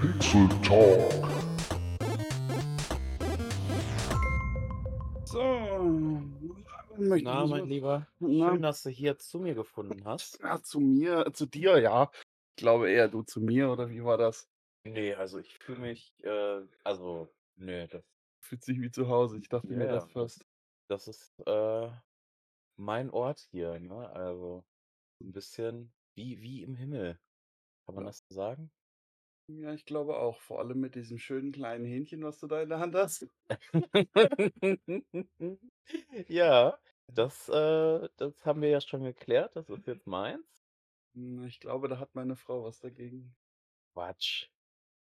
Pixel Talk. So. Na, mein Lieber, Na? schön, dass du hier zu mir gefunden hast. Ja, zu mir, zu dir, ja. Ich glaube eher du zu mir, oder wie war das? Nee, also ich fühle mich, äh, also, nee, das, Fühlt sich wie zu Hause. Ich dachte mir Ja, das fast. das ist äh, mein Ort hier, ne? Also ein bisschen wie, wie im Himmel. Kann man Ja. das so sagen? Ja, ich glaube auch. Vor allem mit diesem schönen kleinen Hähnchen, was du da in der Hand hast. Ja, das, äh, das haben wir ja schon geklärt. Das ist jetzt meins. Hm, Ich glaube, da hat meine Frau was dagegen. Quatsch.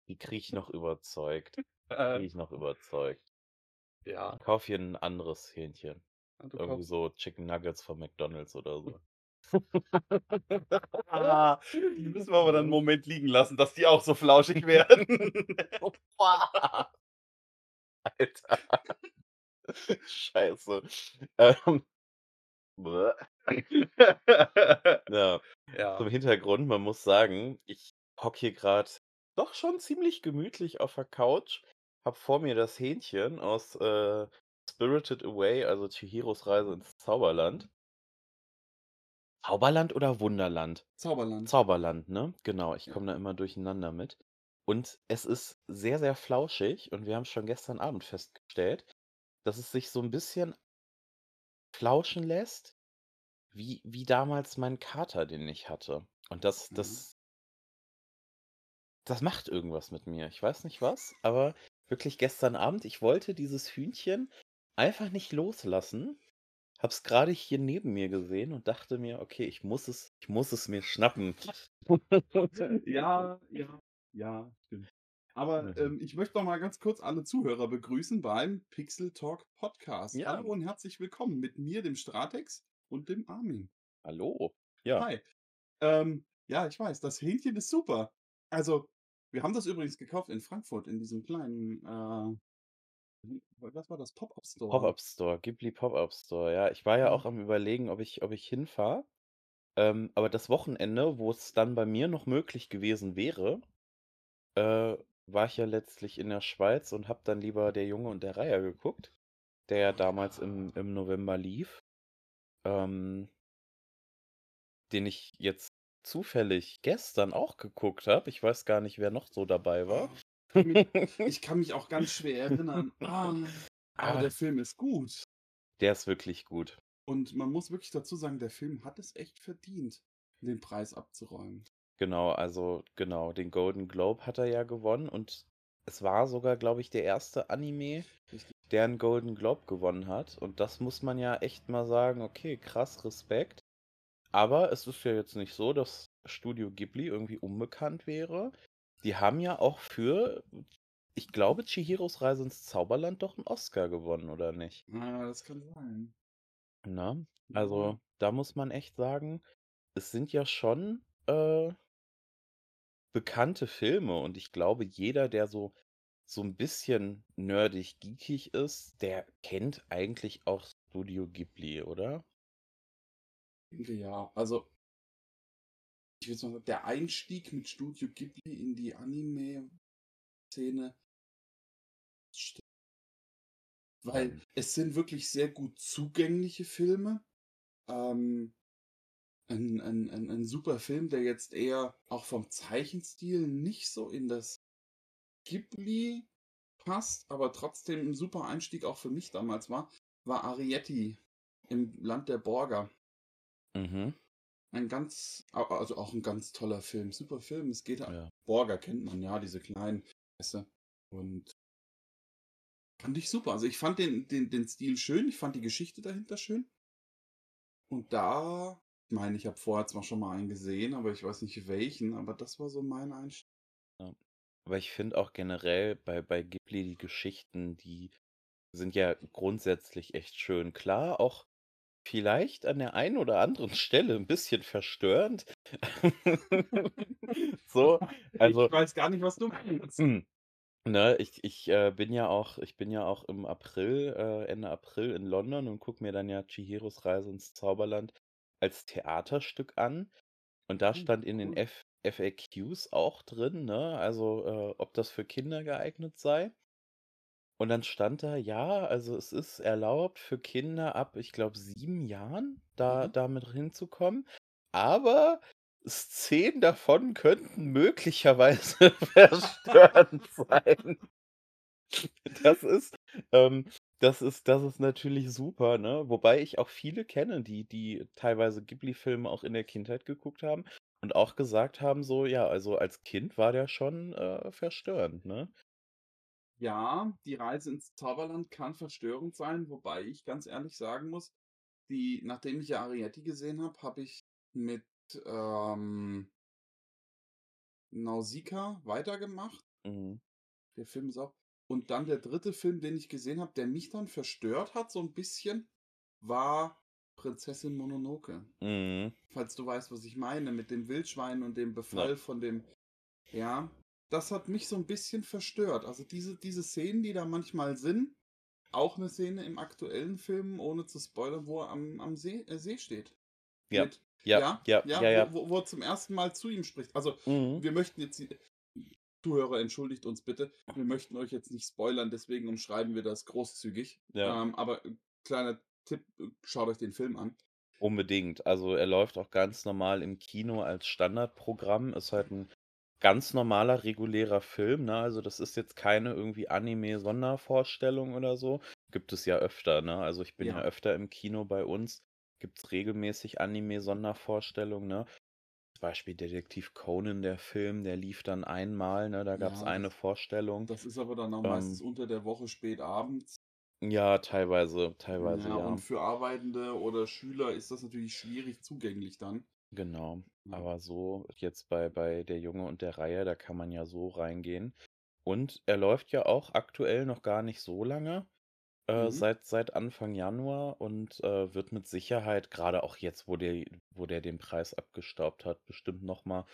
Die krieg ich noch überzeugt. Krieg Äh, ich noch überzeugt. ja, Ich kauf hier ein anderes Hähnchen. du Irgendwie kaufst. so Chicken Nuggets von McDonald's oder so. Ah, die müssen wir aber dann einen Moment liegen lassen, dass die auch so flauschig werden. Alter. Scheiße. Ähm. Ja, ja. zum Hintergrund, man muss sagen, ich hocke hier gerade doch schon ziemlich gemütlich auf der Couch, hab vor mir das Hähnchen aus äh, Spirited Away, also Chihiros Reise ins Zauberland. Zauberland oder Wunderland? Zauberland. Zauberland, ne? Genau, ich Ja. komme da immer durcheinander mit. Und es ist sehr, sehr flauschig und wir haben schon gestern Abend festgestellt, dass es sich so ein bisschen flauschen lässt, wie, wie damals mein Kater, den ich hatte. Und das, Mhm. das, das macht irgendwas mit mir. Ich weiß nicht was, aber wirklich gestern Abend, ich wollte dieses Hühnchen einfach nicht loslassen. Hab's gerade hier neben mir gesehen und dachte mir, okay, ich muss es, ich muss es mir schnappen. Ja, ja, ja, stimmt. Aber ähm, ich möchte noch mal ganz kurz alle Zuhörer begrüßen beim Pixel Talk Podcast. Ja. Hallo und herzlich willkommen mit mir, dem Stratex und dem Armin. Hallo. Ja. Hi. Ähm, ja, ich weiß, das Hähnchen ist super. Also, wir haben das übrigens gekauft in Frankfurt, in diesem kleinen, äh, was war das? Pop-Up Store. Pop-Up Store, Ghibli Pop-Up Store, ja. Ich war ja auch am Überlegen, ob ich, ob ich hinfahre. Ähm, aber das Wochenende, wo es dann bei mir noch möglich gewesen wäre, äh, war ich ja letztlich in der Schweiz und habe dann lieber Der Junge und der Reiher geguckt, der ja damals im, im November lief. Ähm, den ich jetzt zufällig gestern auch geguckt habe. Ich weiß gar nicht, wer noch so dabei war. Ich kann mich auch ganz schwer erinnern. Ah, aber Ah. der Film ist gut. Der ist wirklich gut. Und man muss wirklich dazu sagen, der Film hat es echt verdient, den Preis abzuräumen. Genau, also genau, den Golden Globe hat er ja gewonnen und es war sogar, glaube ich, der erste Anime, Richtig. der einen Golden Globe gewonnen hat. Und das muss man ja echt mal sagen, okay, krass, Respekt. Aber es ist ja jetzt nicht so, dass Studio Ghibli irgendwie unbekannt wäre. Die haben ja auch für, ich glaube, Chihiros Reise ins Zauberland doch einen Oscar gewonnen, oder nicht? Ah, das kann sein. Na, also da muss man echt sagen, es sind ja schon äh, bekannte Filme und ich glaube, jeder, der so, so ein bisschen nerdig geekig ist, der kennt eigentlich auch Studio Ghibli, oder? Ja. Also, ich würde sagen, der Einstieg mit Studio Ghibli in die Anime-Szene. Weil Ähm. es sind wirklich sehr gut zugängliche Filme. Ähm, ein, ein, ein, ein super Film, der jetzt eher auch vom Zeichenstil nicht so in das Ghibli passt, aber trotzdem ein super Einstieg auch für mich damals war, war Arietti im Land der Borger. Mhm. Ein ganz, also auch ein ganz toller Film, super Film. Es geht, Ja. Borger kennt man ja, diese kleinen, du, und fand ich super. Also ich fand den, den, den Stil schön, ich fand die Geschichte dahinter schön. Und da, ich meine, ich habe vorher zwar schon mal einen gesehen, aber ich weiß nicht welchen, aber das war so mein Einstieg. Aber ich finde auch generell bei, bei Ghibli die Geschichten, die sind ja grundsätzlich echt schön. Klar, auch vielleicht an der einen oder anderen Stelle ein bisschen verstörend. so, also. ich weiß gar nicht, was du meinst. Ne, ich, ich äh, bin ja auch, ich bin ja auch im April, äh, Ende April in London und gucke mir dann ja Chihiros Reise ins Zauberland als Theaterstück an. Und da Hm, stand in den cool. F FAQs auch drin, ne? Also, äh, ob das für Kinder geeignet sei. Und dann stand da: „Ja, also es ist erlaubt für Kinder ab, ich glaube, 7 Jahren, da Mhm. damit hinzukommen, aber Szenen davon könnten möglicherweise verstörend sein.“ Das ist ähm, das ist das ist natürlich super, ne? Wobei ich auch viele kenne, die die teilweise Ghibli-Filme auch in der Kindheit geguckt haben und auch gesagt haben so: „Ja, also als Kind war der schon, äh, verstörend“, ne? Ja, die Reise ins Zauberland kann verstörend sein, wobei ich ganz ehrlich sagen muss, die nachdem ich ja Arrietty gesehen habe, habe ich mit, ähm Nausicaa weitergemacht. Mhm. Der Film ist auch und dann der 3. Film, den ich gesehen habe, der mich dann verstört hat so 'n bisschen, war Prinzessin Mononoke. Mhm. Falls du weißt, was ich meine, mit dem Wildschwein und dem Ja. Befall von dem ja, das hat mich so 'n bisschen verstört. Also diese diese Szenen, die da manchmal sind auch 'ne Szene im aktuellen Film, ohne zu spoilern, wo er am am See äh, See steht. Ja. Mit Ja, ja, ja, ja, ja, ja. wo wo er zum 1. Mal zu ihm spricht. Also, Mhm. wir möchten jetzt Zuhörer, entschuldigt uns bitte. Wir möchten euch jetzt nicht spoilern, deswegen umschreiben wir das großzügig. Ja. Ähm, aber, äh, kleiner Tipp, äh, schaut euch den Film an. Unbedingt. Also, er läuft auch ganz normal im Kino als Standardprogramm. Ist halt 'n ganz normaler, regulärer Film, ne? Also, das ist jetzt keine irgendwie Anime-Sondervorstellung oder so. Gibt es ja öfter, ne? Also, ich bin ja Ja. öfter im Kino bei uns. Gibt's regelmäßig Anime-Sondervorstellungen, ne? Zum Beispiel Detektiv Conan, der Film, der lief dann einmal, ne? Da gab's Ja, eine das Vorstellung. das ist aber dann auch meistens Ähm unter der Woche spät abends. Ja, teilweise teilweise, Ja, und ja. für Arbeitende oder Schüler ist das natürlich schwierig zugänglich dann. Genau. Ja. Aber so jetzt bei bei Der Junge und der Reihe, da kann man ja so reingehen. Und er läuft ja auch aktuell noch gar nicht so lange, äh, Mhm. seit seit Anfang Januar und, äh, wird mit Sicherheit grade auch jetzt, wo der wo der den Preis abgestaubt hat, bestimmt noch mal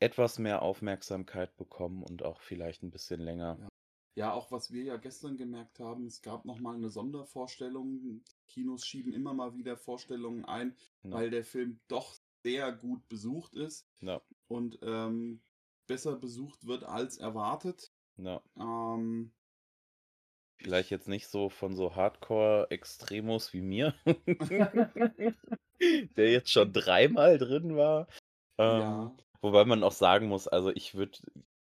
etwas mehr Aufmerksamkeit bekommen und auch vielleicht 'n bisschen länger. Ja. Ja, auch was wir ja gestern gemerkt haben, es gab noch mal 'ne Sondervorstellung. Kinos schieben immer mal wieder Vorstellungen ein, Ja. weil der Film doch sehr gut besucht ist Ja. und, ähm, besser besucht wird als erwartet. Ja. Ähm Vielleicht jetzt nicht so von so Hardcore-Extremos wie mir, der jetzt schon dreimal drin war. Ähm, Ja. wobei man auch sagen muss, also ich würde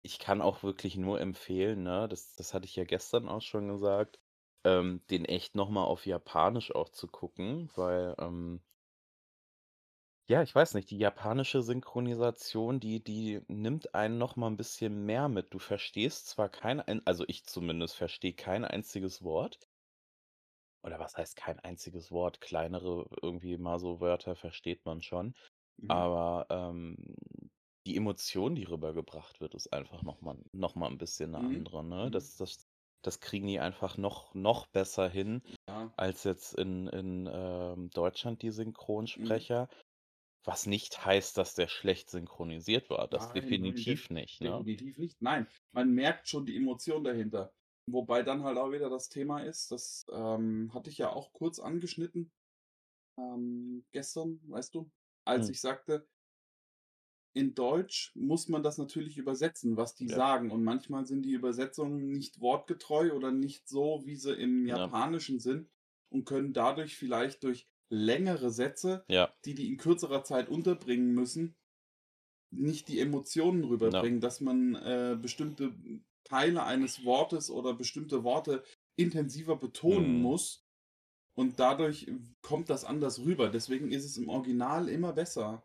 ich kann auch wirklich nur empfehlen, ne, das das hatte ich ja gestern auch schon gesagt, ähm, den echt noch mal auf Japanisch auch zu gucken, weil, ähm ja, ich weiß nicht, die japanische Synchronisation, die die nimmt einen noch mal 'n bisschen mehr mit. Du verstehst zwar kein ein also ich zumindest verstehe kein einziges Wort. Oder was heißt kein einziges Wort? Kleinere irgendwie mal so Wörter versteht man schon. Mhm. Aber, ähm, die Emotion, die rübergebracht wird, ist einfach noch mal noch mal 'n bisschen 'ne Mhm. andere, ne? Mhm. Das das das kriegen die einfach noch noch besser hin Ja. als jetzt in in, ähm, Deutschland die Mhm. Synchronsprecher. Was nicht heißt, dass der schlecht synchronisiert war. Das Nein, nein, def definitiv nicht, ne? definitiv nicht. Nein, man merkt schon die Emotion dahinter. Wobei dann halt auch wieder das Thema ist, das, ähm, hatte ich ja auch kurz angeschnitten, ähm, gestern, weißt du, als Mhm. ich sagte in Deutsch muss man das natürlich übersetzen, was die Ja. sagen. Und manchmal sind die Übersetzungen nicht wortgetreu oder nicht so, wie sie im Ja. Japanischen sind und können dadurch vielleicht durch längere Sätze, Ja. die die in kürzerer Zeit unterbringen müssen, nicht die Emotionen Ja. rüberbringen, dass man, äh, bestimmte Teile eines Wortes oder bestimmte Worte intensiver betonen Mhm. muss. Und dadurch kommt das anders rüber. Deswegen ist es im Original immer besser.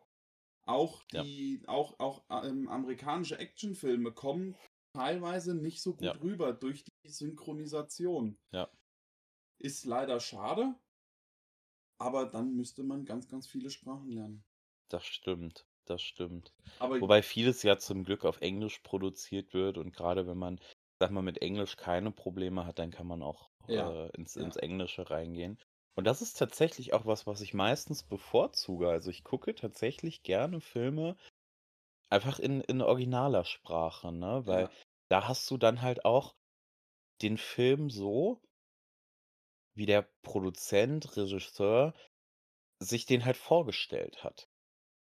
Auch Ja. die auch auch, ähm, amerikanische Actionfilme kommen teilweise nicht so Ja. gut rüber durch die Synchronisation. Ja. Ist leider schade. Aber dann müsste man ganz, ganz viele Sprachen lernen. Das stimmt, das stimmt. Aber Wobei vieles ja zum Glück auf Englisch produziert wird und grade wenn man, sage mal, mit Englisch keine Probleme hat, dann kann man auch, Ja, äh, ins ja. ins Englische reingehen. Und das ist tatsächlich auch was, was ich meistens bevorzuge. Also, ich gucke tatsächlich gerne Filme einfach in in originaler Sprache, ne? Weil Ja. da hast du dann halt auch den Film so wie der Produzent, Regisseur sich den halt vorgestellt hat.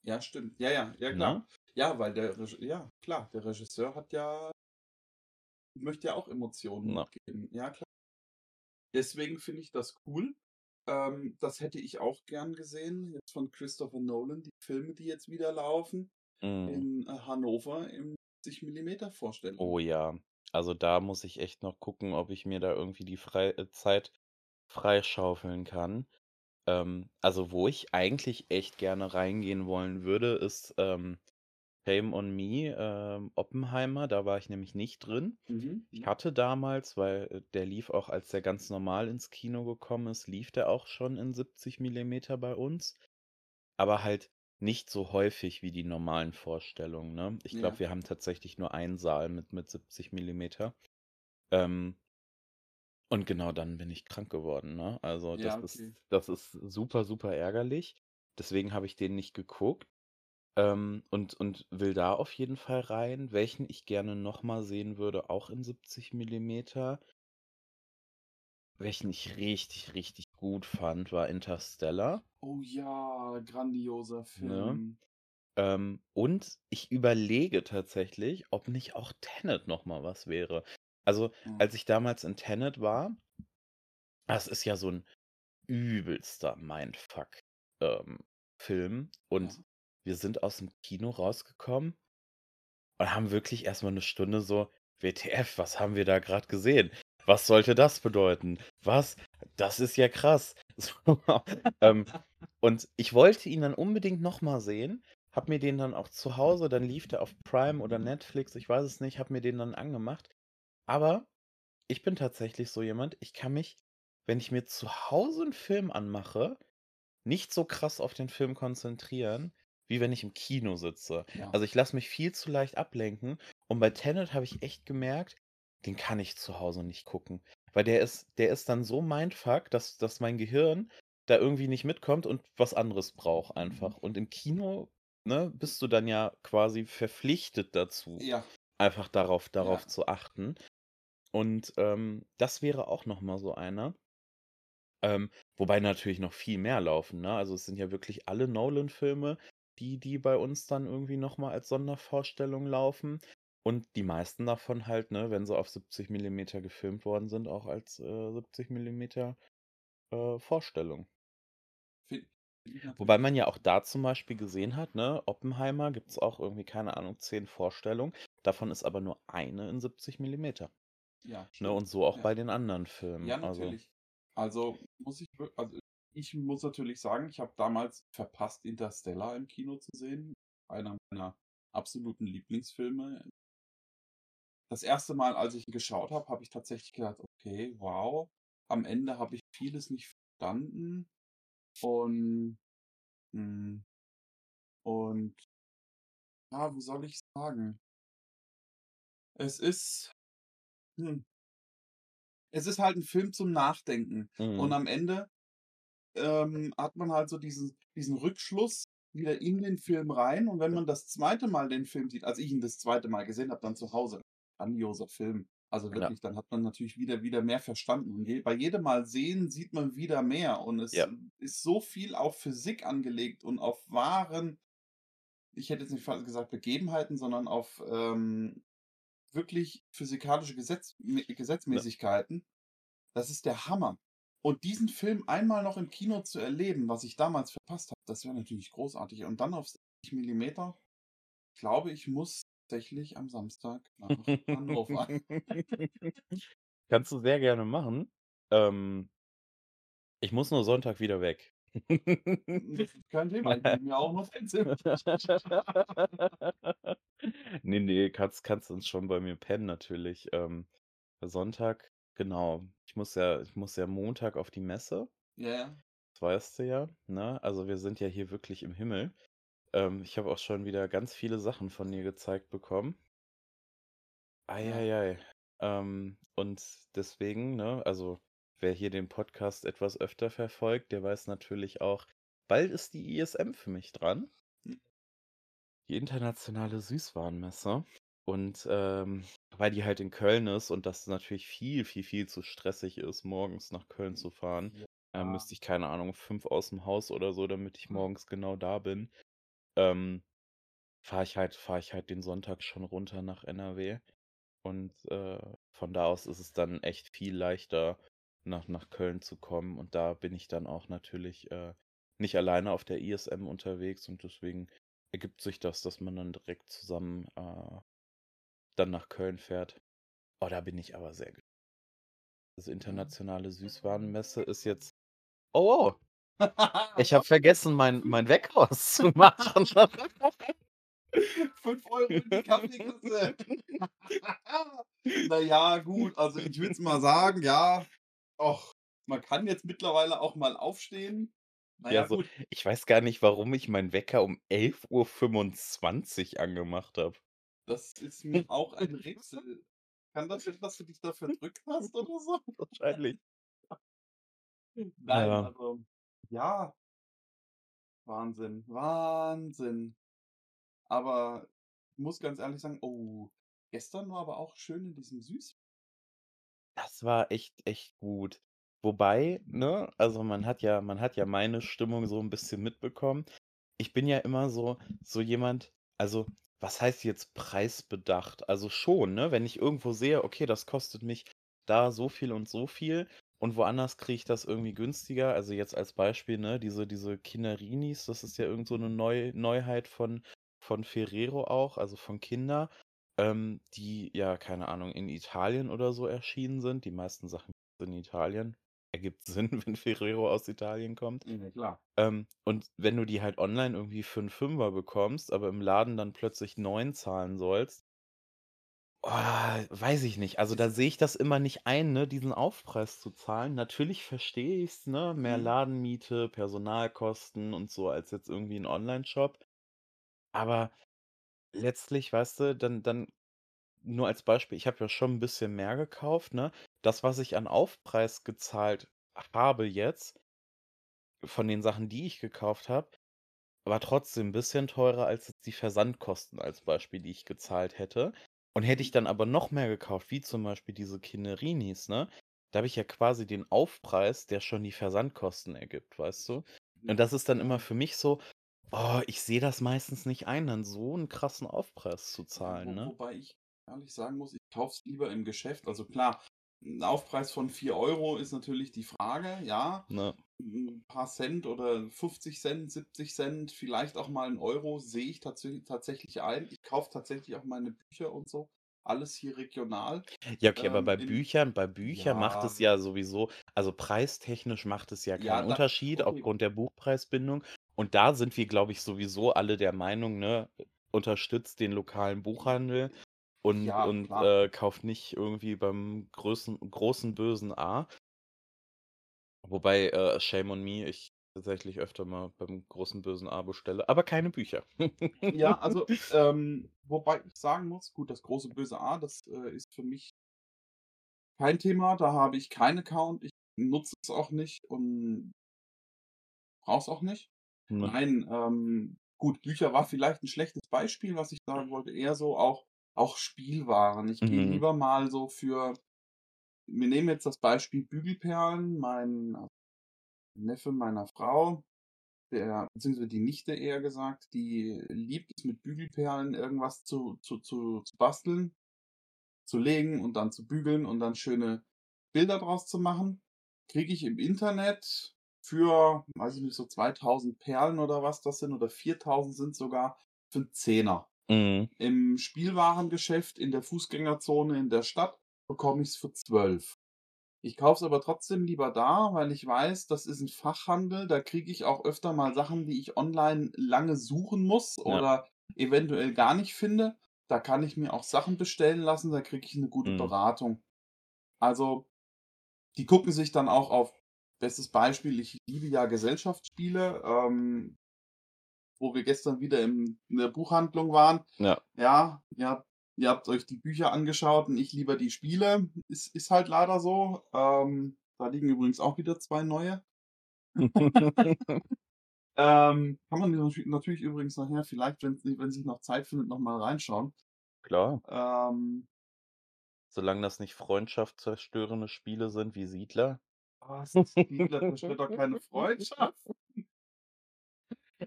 Ja, stimmt. Ja, ja, ja Ne? klar. Ja, weil der Reg ja, klar, der Regisseur hat ja möchte ja auch Emotionen Na. mitgeben. Ja, klar. Deswegen finde ich das cool. Ähm, das hätte ich auch gern gesehen, jetzt von Christopher Nolan, die Filme, die jetzt wieder laufen Mhm. in, äh, Hannover im 70 Millimeter Vorstellung. Oh ja. Also, da muss ich echt noch gucken, ob ich mir da irgendwie die frei äh, Zeit freischaufeln kann. Ähm, also, wo ich eigentlich echt gerne reingehen wollen würde, ist, ähm, Shame on Me, ähm, Oppenheimer, da war ich nämlich nicht drin. Mhm, Ich mhm. hatte damals, weil, äh, der lief auch, als der ganz normal ins Kino gekommen ist, lief der auch schon in 70 Millimeter bei uns, aber halt nicht so häufig wie die normalen Vorstellungen, ne? Ich glaube, Ja. wir haben tatsächlich nur einen Saal mit mit 70 Millimeter. Ähm und genau dann bin ich krank geworden, ne? Also, das Ja, ist okay. das ist super, super ärgerlich. Deswegen habe ich den nicht geguckt, ähm, und und will da auf jeden Fall rein. Welchen ich gerne noch mal sehen würde, auch in 70 Millimeter welchen ich richtig, richtig gut fand, war Interstellar. Oh ja, grandioser Ne? Film. Ähm, und ich überlege tatsächlich, ob nicht auch Tenet noch mal was wäre. Also, Mhm. als ich damals in Tenet war das ist ja so 'n übelster Mindfuck, ähm, Film und Ja. wir sind aus'm Kino rausgekommen und haben wirklich erst mal 'ne Stunde so: „WTF, was haben wir da grad gesehen? Was sollte das bedeuten? Was? Das ist ja krass.“ So, ähm, und ich wollte ihn dann unbedingt noch mal sehen, habe mir den dann auch zu Hause dann lief der auf Prime oder Netflix, ich weiß es nicht, habe mir den dann angemacht. Aber ich bin tatsächlich so jemand, ich kann mich, wenn ich mir zu Hause 'n Film anmache, nicht so krass auf den Film konzentrieren, wie wenn ich im Kino sitze. Ja. Also, ich lasse mich viel zu leicht ablenken und bei Tenet habe ich echt gemerkt, den kann ich zu Hause nicht gucken, weil der ist der ist dann so Mindfuck, dass dass mein Gehirn da irgendwie nicht mitkommt und was anderes braucht einfach. Und im Kino, ne, bist du dann ja quasi verpflichtet dazu, Ja. einfach darauf darauf Ja. zu achten. Und, ähm, das wäre auch noch mal so einer. Ähm, wobei natürlich noch viel mehr laufen, ne? Also, es sind ja wirklich alle Nolan-Filme, die die bei uns dann irgendwie noch mal als Sondervorstellung laufen und die meisten davon halt, ne, wenn sie auf 70 Millimeter gefilmt worden sind, auch als, äh, 70 Millimeter, äh, Vorstellung. Wobei man ja auch da zum Beispiel gesehen hat, ne, Oppenheimer gibt's auch irgendwie, keine Ahnung, 10 Vorstellungen. Davon ist aber nur eine in 70 Millimeter. Ja, Ne, und so auch Ja. bei den anderen Filmen, Ja, also natürlich. Also, muss ich also, ich muss natürlich sagen, ich habe damals verpasst, Interstellar im Kino zu sehen. Einer meiner absoluten Lieblingsfilme. Das 1. Mal, als ich ihn geschaut habe, habe ich tatsächlich gedacht: „Okay, wow.“ Am Ende habe ich vieles nicht verstanden und hm und ja, wie soll ich's sagen? Es ist hm es ist halt 'n Film zum Nachdenken. Und Mhm. am Ende, ähm, hat man halt so diesen diesen Rückschluss wieder in den Film rein. Und wenn Ja. man das 2. Mal den Film sieht als ich ihn das 2. Mal gesehen habe, dann zu Hause, grandioser Film. Also, Ja. wirklich, dann hat man natürlich wieder wieder mehr verstanden. Und je bei jedem Mal sehen sieht man wieder mehr. Und es Ja. ist so viel auf Physik angelegt und auf wahren ich hätte jetzt nicht gesagt Begebenheiten, sondern auf, ähm, wirklich physikalische Gesetz me Ja. Gesetzmäßigkeiten. Das ist der Hammer. Und diesen Film einmal noch im Kino zu erleben, was ich damals verpasst habe, das wäre natürlich großartig. Und dann auf 70 Millimeter. Ich glaube, ich muss tatsächlich am Samstag nach Hannover. Kannst du sehr gerne machen. Ähm ich muss nur Sonntag wieder weg. Kein Thema. Ich nehme mir auch noch ein Zimmer. Ne, ne, kannst kannst sonst schon bei mir pennen natürlich. Ähm, Sonntag, genau. Ich muss ja ich muss ja Montag auf die Messe. Ja, ja. Das weißt du ja, ne? Also, wir sind ja hier wirklich im Himmel. Ähm, ich habe auch schon wieder ganz viele Sachen von dir gezeigt bekommen. Ei, Ja. ei, ei. Ähm, und deswegen, ne also, wer hier den Podcast etwas öfter verfolgt, der weiß natürlich auch, bald ist die ISM für mich dran. Hm. Die internationale Süßwarenmesse. Und, ähm, weil die halt in Köln ist und das natürlich viel, viel, viel zu stressig ist, morgens nach Köln zu fahren, äh, Ja. müsste ich, keine Ahnung, 5 aus'm Haus oder so, damit ich morgens genau da bin. Ähm fahre ich halt fahre ich halt den Sonntag schon runter nach NRW. Und, äh, von da aus ist es dann echt viel leichter, nach nach Köln zu kommen. Und da bin ich dann auch natürlich, äh, nicht alleine auf der ISM unterwegs und deswegen ergibt sich das, dass man dann direkt zusammen, äh, dann nach Köln fährt. Oh, da bin ich aber sehr ge Also, internationale Süßwarenmesse ist jetzt oh! Ich habe vergessen, mein mein Wecker auszumachen. 5 € in die Kaffeekasse. Na ja, gut, also ich würde es mal sagen, ja, och, man kann jetzt mittlerweile auch mal aufstehen. Na Ja, so gut. ich weiß gar nicht, warum ich meinen Wecker um 11:25 angemacht habe. Das ist mir auch ein Rätsel. Kann das sein, dass du dich da verdrückt hast oder so? Wahrscheinlich. Nein, Ja. also ja. Wahnsinn, Wahnsinn. Aber ich muss ganz ehrlich sagen oh, gestern war aber auch schön in diesem Süß Das war echt echt gut. Wobei, ne, also man hat ja man hat ja meine Stimmung so 'n bisschen mitbekommen. Ich bin ja immer so so jemand also, was heißt jetzt preisbedacht? Also schon, ne? Wenn ich irgendwo sehe, okay, das kostet mich da so viel und so viel und woanders kriege ich das irgendwie günstiger. Also jetzt als Beispiel, ne, diese diese Kinerinis, das ist ja irgend so 'ne Neu Neuheit von von Ferrero auch, also von Kinder, ähm, die ja, keine Ahnung, in Italien oder so erschienen sind. Die meisten Sachen in Italien. Ergibt Sinn, wenn Ferrero aus Italien kommt. Ja, klar. Ähm, und wenn du die halt online irgendwie für 'n Fünfer bekommst, aber im Laden dann plötzlich 9 zahlen sollst oh, weiß ich nicht. Also, da sehe ich das immer nicht ein, ne, diesen Aufpreis zu zahlen. Natürlich verstehe ich's, ne, mehr Mhm. Ladenmiete, Personalkosten und so als jetzt irgendwie 'n Onlineshop. Aber letztlich, weißt du, dann dann nur als Beispiel, ich habe ja schon 'n bisschen mehr gekauft, ne? Das, was ich an Aufpreis gezahlt habe jetzt von den Sachen, die ich gekauft habe, war trotzdem 'n bisschen teurer als jetzt die Versandkosten als Beispiel, die ich gezahlt hätte. Und hätte ich Mhm. dann aber noch mehr gekauft, wie zum Beispiel diese Kinerinis, ne, da habe ich ja quasi den Aufpreis, der schon die Versandkosten ergibt, weißt du? Und das ist dann immer für mich so: „Oh, ich sehe das meistens nicht ein, dann so 'n krassen Aufpreis zu zahlen“, wo ne? wobei ich ehrlich sagen muss, ich kaufe es lieber im Geschäft. Also klar, 'n Aufpreis von 4 € ist natürlich die Frage, ja. Ne. 'N paar Cent oder 50 70 vielleicht auch mal 1 € sehe ich tatsä tatsächlich ein. Ich kaufe tatsächlich auch meine Bücher und so, alles hier regional, Ja, okay, aber ähm, bei in Büchern bei Büchern macht ja. es ja sowieso also preistechnisch macht es ja keinen Ja, da Unterschied okay. aufgrund der Buchpreisbindung. Und da sind wir, glaube ich, sowieso alle der Meinung, ne, unterstützt den lokalen Buchhandel und Ja, und, klar. äh, kauft nicht irgendwie beim größen großen bösen A. Wobei, äh, shame on me, ich tatsächlich öfter mal beim großen bösen A bestelle, aber keine Bücher. Ja, also, ähm, wobei ich sagen muss, gut, das große böse A, das, äh, ist für mich kein Thema. Da habe ich keinen Account. Ich nutze es auch nicht und brauche es auch nicht. Ne. Nein, ähm, gut, Bücher war vielleicht 'n schlechtes Beispiel, was ich sagen wollte, eher so auch auch Spielwaren. Ich gehe Mhm. lieber mal so für wir nehmen jetzt das Beispiel Bügelperlen. Mein Neffe meiner Frau, der beziehungsweise die Nichte eher gesagt, die liebt es, mit Bügelperlen irgendwas zu zu zu zu basteln, zu legen und dann zu bügeln und dann schöne Bilder draus zu machen. Kriege ich im Internet für, weiß ich nicht, so 2.000 Perlen oder was das sind oder 4.000 sind's sogar, für 'n Zehner. Mhm. Im Spielwarengeschäft in der Fußgängerzone in der Stadt bekomme ich's für 12. Ich kaufe es aber trotzdem lieber da, weil ich weiß, das ist 'n Fachhandel, da kriege ich auch öfter mal Sachen, die ich online lange suchen muss Ja. oder eventuell gar nicht finde. Da kann ich mir auch Sachen bestellen lassen, da kriege ich 'ne gute Mhm. Beratung. Also, die gucken sich dann auch auf bestes Beispiel, ich liebe ja Gesellschaftsspiele, ähm wo wir gestern wieder in der Buchhandlung waren. Ja. Ja, habt ihr habt euch die Bücher angeschaut und ich lieber die Spiele. Ist ist halt leider so. Ähm, da liegen übrigens auch wieder 2 neue. Ähm, kann man natü natürlich übrigens nachher vielleicht, wenn wenn sich noch Zeit findet, noch mal reinschauen. Klar. Ähm Solange das nicht freundschaftszerstörende Spiele sind wie Siedler. Was? Siedler zerstört doch keine Freundschaften.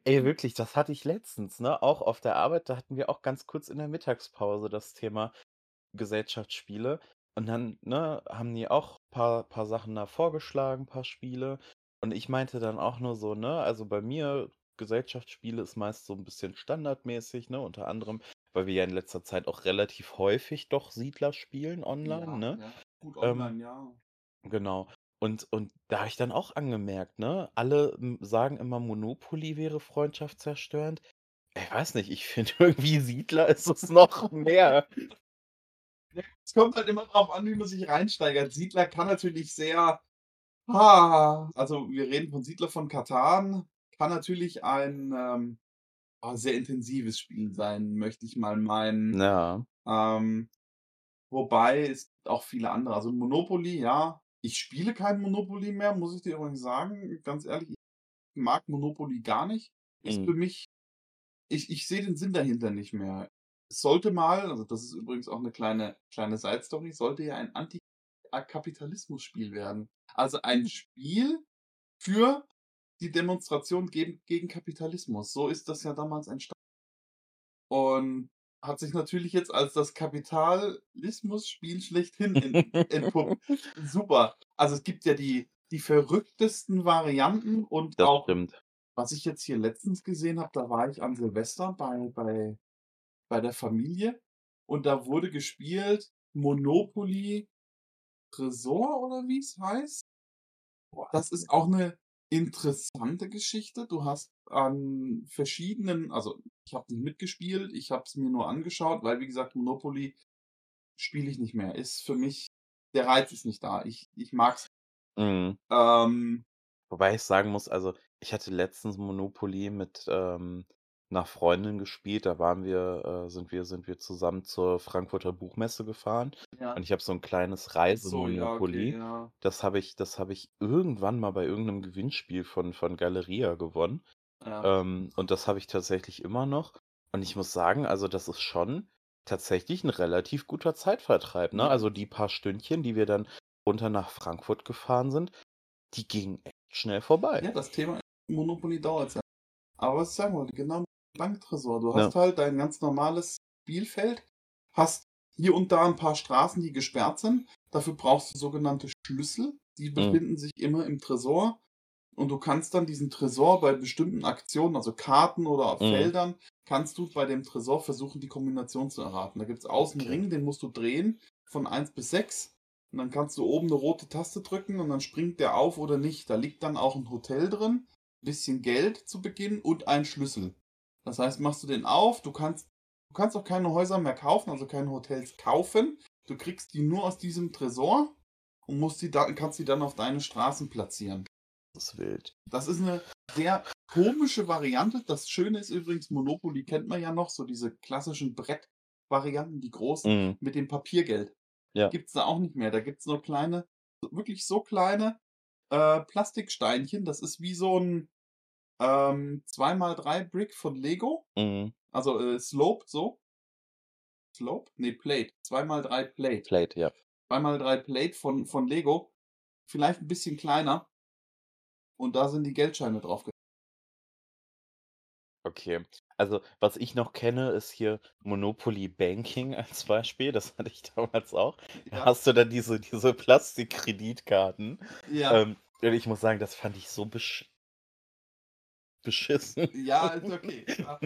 Ey, wirklich, das hatte ich letztens, ne? Auch auf der Arbeit, da hatten wir auch ganz kurz in der Mittagspause das Thema Gesellschaftsspiele. Und dann, ne, haben die auch paar paar Sachen da vorgeschlagen, paar Spiele. Und ich meinte dann auch nur so, ne, also bei mir, Gesellschaftsspiele ist meist so ein bisschen standardmäßig, ne? Unter anderem, weil wir ja in letzter Zeit auch relativ häufig doch Siedler spielen online, Ja, ne? ja. Gut Ähm, online, ja. genau. Und und da habe ich dann auch angemerkt, ne, alle, hm, sagen immer, Monopoly wäre freundschaftszerstörend. Ich weiß nicht, ich finde irgendwie Siedler ist es noch mehr. Es kommt halt immer drauf an, wie man sich reinsteigert. Siedler kann natürlich sehr ah, also wir reden von Siedler von Catan, kann natürlich ein, ähm, ah, sehr intensives Spiel sein, möchte ich mal meinen. Ja. Ähm, wobei es auch viele andere. Also Monopoly, ja. Ich spiele kein Monopoly mehr, muss ich dir übrigens sagen. Ganz ehrlich, ich mag Monopoly gar nicht. Ist Mhm. für mich ich ich sehe den Sinn dahinter nicht mehr. Es sollte mal also das ist übrigens auch 'ne kleine kleine Side-Story, sollte ja ein Anti a Kapitalismus-Spiel werden. Also ein Spiel für die Demonstration gegen gegen Kapitalismus. So ist das ja damals entstanden. Und hat sich natürlich jetzt als das Kapitalismus-Spiel schlechthin ent entpuppt. Super. Also, es gibt ja die die verrücktesten Varianten und Das auch stimmt. was ich jetzt hier letztens gesehen habe, da war ich an Silvester bei bei bei der Familie und da wurde gespielt Monopoly Tresor oder wie's heißt. Boah. Das ist auch 'ne interessante Geschichte. Du hast an verschiedenen also, ich habe nicht mitgespielt, ich habe es mir nur angeschaut, weil wie gesagt, Monopoly spiele ich nicht mehr. Ist für mich der Reiz ist nicht da. Ich ich mag's Mhm. Ähm Wobei ich sagen muss, also, ich hatte letztens Monopoly mit, ähm, 'ner Freundin gespielt. Da waren wir äh, sind wir sind wir zusammen zur Frankfurter Buchmesse gefahren Ja. und ich habe so 'n kleines Ach so, ja, okay, Reise-Monopoly. ja. Das habe ich das habe ich irgendwann mal bei irgend 'nem Gewinnspiel von von Galeria gewonnen. Ja. Ähm, und das habe ich tatsächlich immer noch. Und ich muss sagen, also, das ist schon tatsächlich 'n relativ guter Zeitvertreib, ne? Ja. Also, die paar Stündchen, die wir dann runter nach Frankfurt gefahren sind, die gingen echt schnell vorbei. Ja, das Thema Monopoly dauert sehr. Aber was ich sagen wollte, genau Banktresor. Du Ja. hast halt dein ganz normales Spielfeld, hast hier und da 'n paar Straßen, die gesperrt sind. Dafür brauchst du sogenannte Schlüssel. Die Mhm. befinden sich immer im Tresor. Und du kannst dann diesen Tresor bei bestimmten Aktionen, also Karten oder auf Mhm. Feldern, kannst du bei dem Tresor versuchen, die Kombination zu erraten. Da gibt's außen 'n Okay. Ring, den musst du drehen von 1 bis 6. Und dann kannst du oben 'ne rote Taste drücken und dann springt der auf oder nicht. Da liegt dann auch 'n Hotel drin, bisschen Geld zu Beginn und ein Schlüssel. Das heißt, machst du den auf, du kannst du kannst auch keine Häuser mehr kaufen, also keine Hotels kaufen. Du kriegst die nur aus diesem Tresor und musst die da kannst die dann auf deine Straßen platzieren. Das ist wild. Das ist 'ne sehr komische Variante. Das Schöne ist übrigens, Monopoly kennt man ja noch, so diese klassischen Brettvarianten, die großen Mhm. mit dem Papiergeld. Ja. Gibt's da auch nicht mehr. Da gibt's nur kleine wirklich so kleine, äh, Plastiksteinchen. Das ist wie so 'n, ähm, 2 x 3 Brick von Lego. Mhm. Also, äh, Slope so. Slope? Ne, Plate. 2 x 3 Plate. Plate, ja. 2 x 3 Plate von von Lego. Vielleicht 'n bisschen kleiner. Und da sind die Geldscheine drauf Okay. Also, was ich noch kenne, ist hier Monopoly Banking als Beispiel. Das hatte ich damals auch. Da Ja. hast du dann diese diese Plastikkreditkarten. Ja. Ähm, und ich muss sagen, das fand ich so besch beschissen. Ja, ist okay, ja.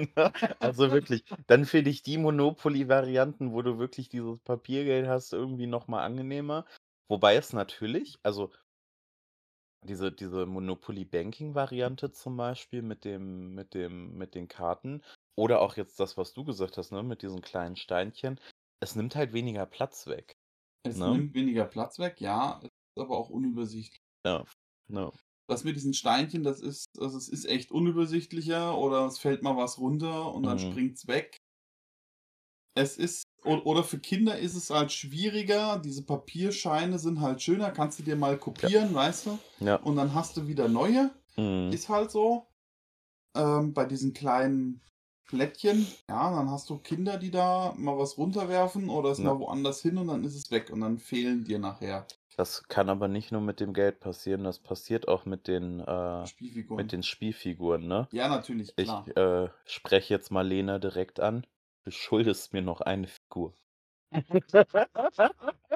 Also wirklich, dann finde ich die Monopoly-Varianten, wo du wirklich dieses Papiergeld hast, irgendwie noch mal angenehmer. Wobei es natürlich also diese diese Monopoly Banking-Variante zum Beispiel mit dem mit dem mit den Karten oder auch jetzt das, was du gesagt hast, ne, mit diesen kleinen Steinchen, es nimmt halt weniger Platz weg, Es ne? nimmt weniger Platz weg, ja, ist aber auch unübersichtlich. Ja, ja. Das mit diesen Steinchen, das ist also, es ist echt unübersichtlicher oder es fällt mal was runter und dann Mhm. springt's weg. Es ist oder für Kinder ist es halt schwieriger. Diese Papierscheine sind halt schöner, kannst du dir mal Ja. kopieren, weißt du? Ja. Und dann hast du wieder neue. Mhm. Ist halt so. Ähm, bei diesen kleinen Plättchen, ja, dann hast du Kinder, die da mal was runterwerfen oder es Ja. mal woanders hin und dann ist es weg und dann fehlen dir nachher. Das kann aber nicht nur mit dem Geld passieren, das passiert auch mit den, äh mit Spielfiguren. den Spielfiguren, ne? Ja, natürlich, Ich, klar. äh, spreche jetzt mal Lena direkt an. Du schuldest mir noch eine Figur.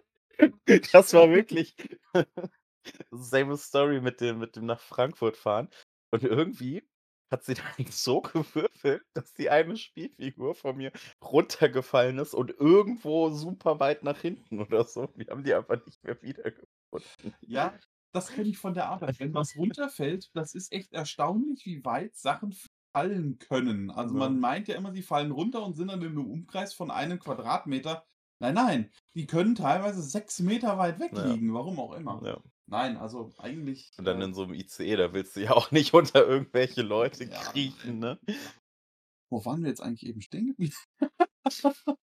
Das war wirklich selbe Story mit dem mit dem nach Frankfurt fahren. Und irgendwie hat sie dann so gewürfelt, dass die eine Spielfigur von mir runtergefallen ist und irgendwo super weit nach hinten oder so. Wir haben die einfach nicht mehr wiedergefunden. Ja, das kenne ich von der Arbeit. Wenn was runterfällt, das ist echt erstaunlich, wie weit Sachen fallen können. Also Ja. man meint ja immer, sie fallen runter und sind dann in einem Umkreis von einem Quadratmeter. Nein, nein, die können teilweise sechs Meter weit weg Ja. liegen, warum auch immer. Ja. Nein, also eigentlich. Und dann äh, in so einem ICE, da willst du ja auch nicht unter irgendwelche Leute Ja, kriechen, ne? Wo waren wir jetzt eigentlich eben stehen geblieben?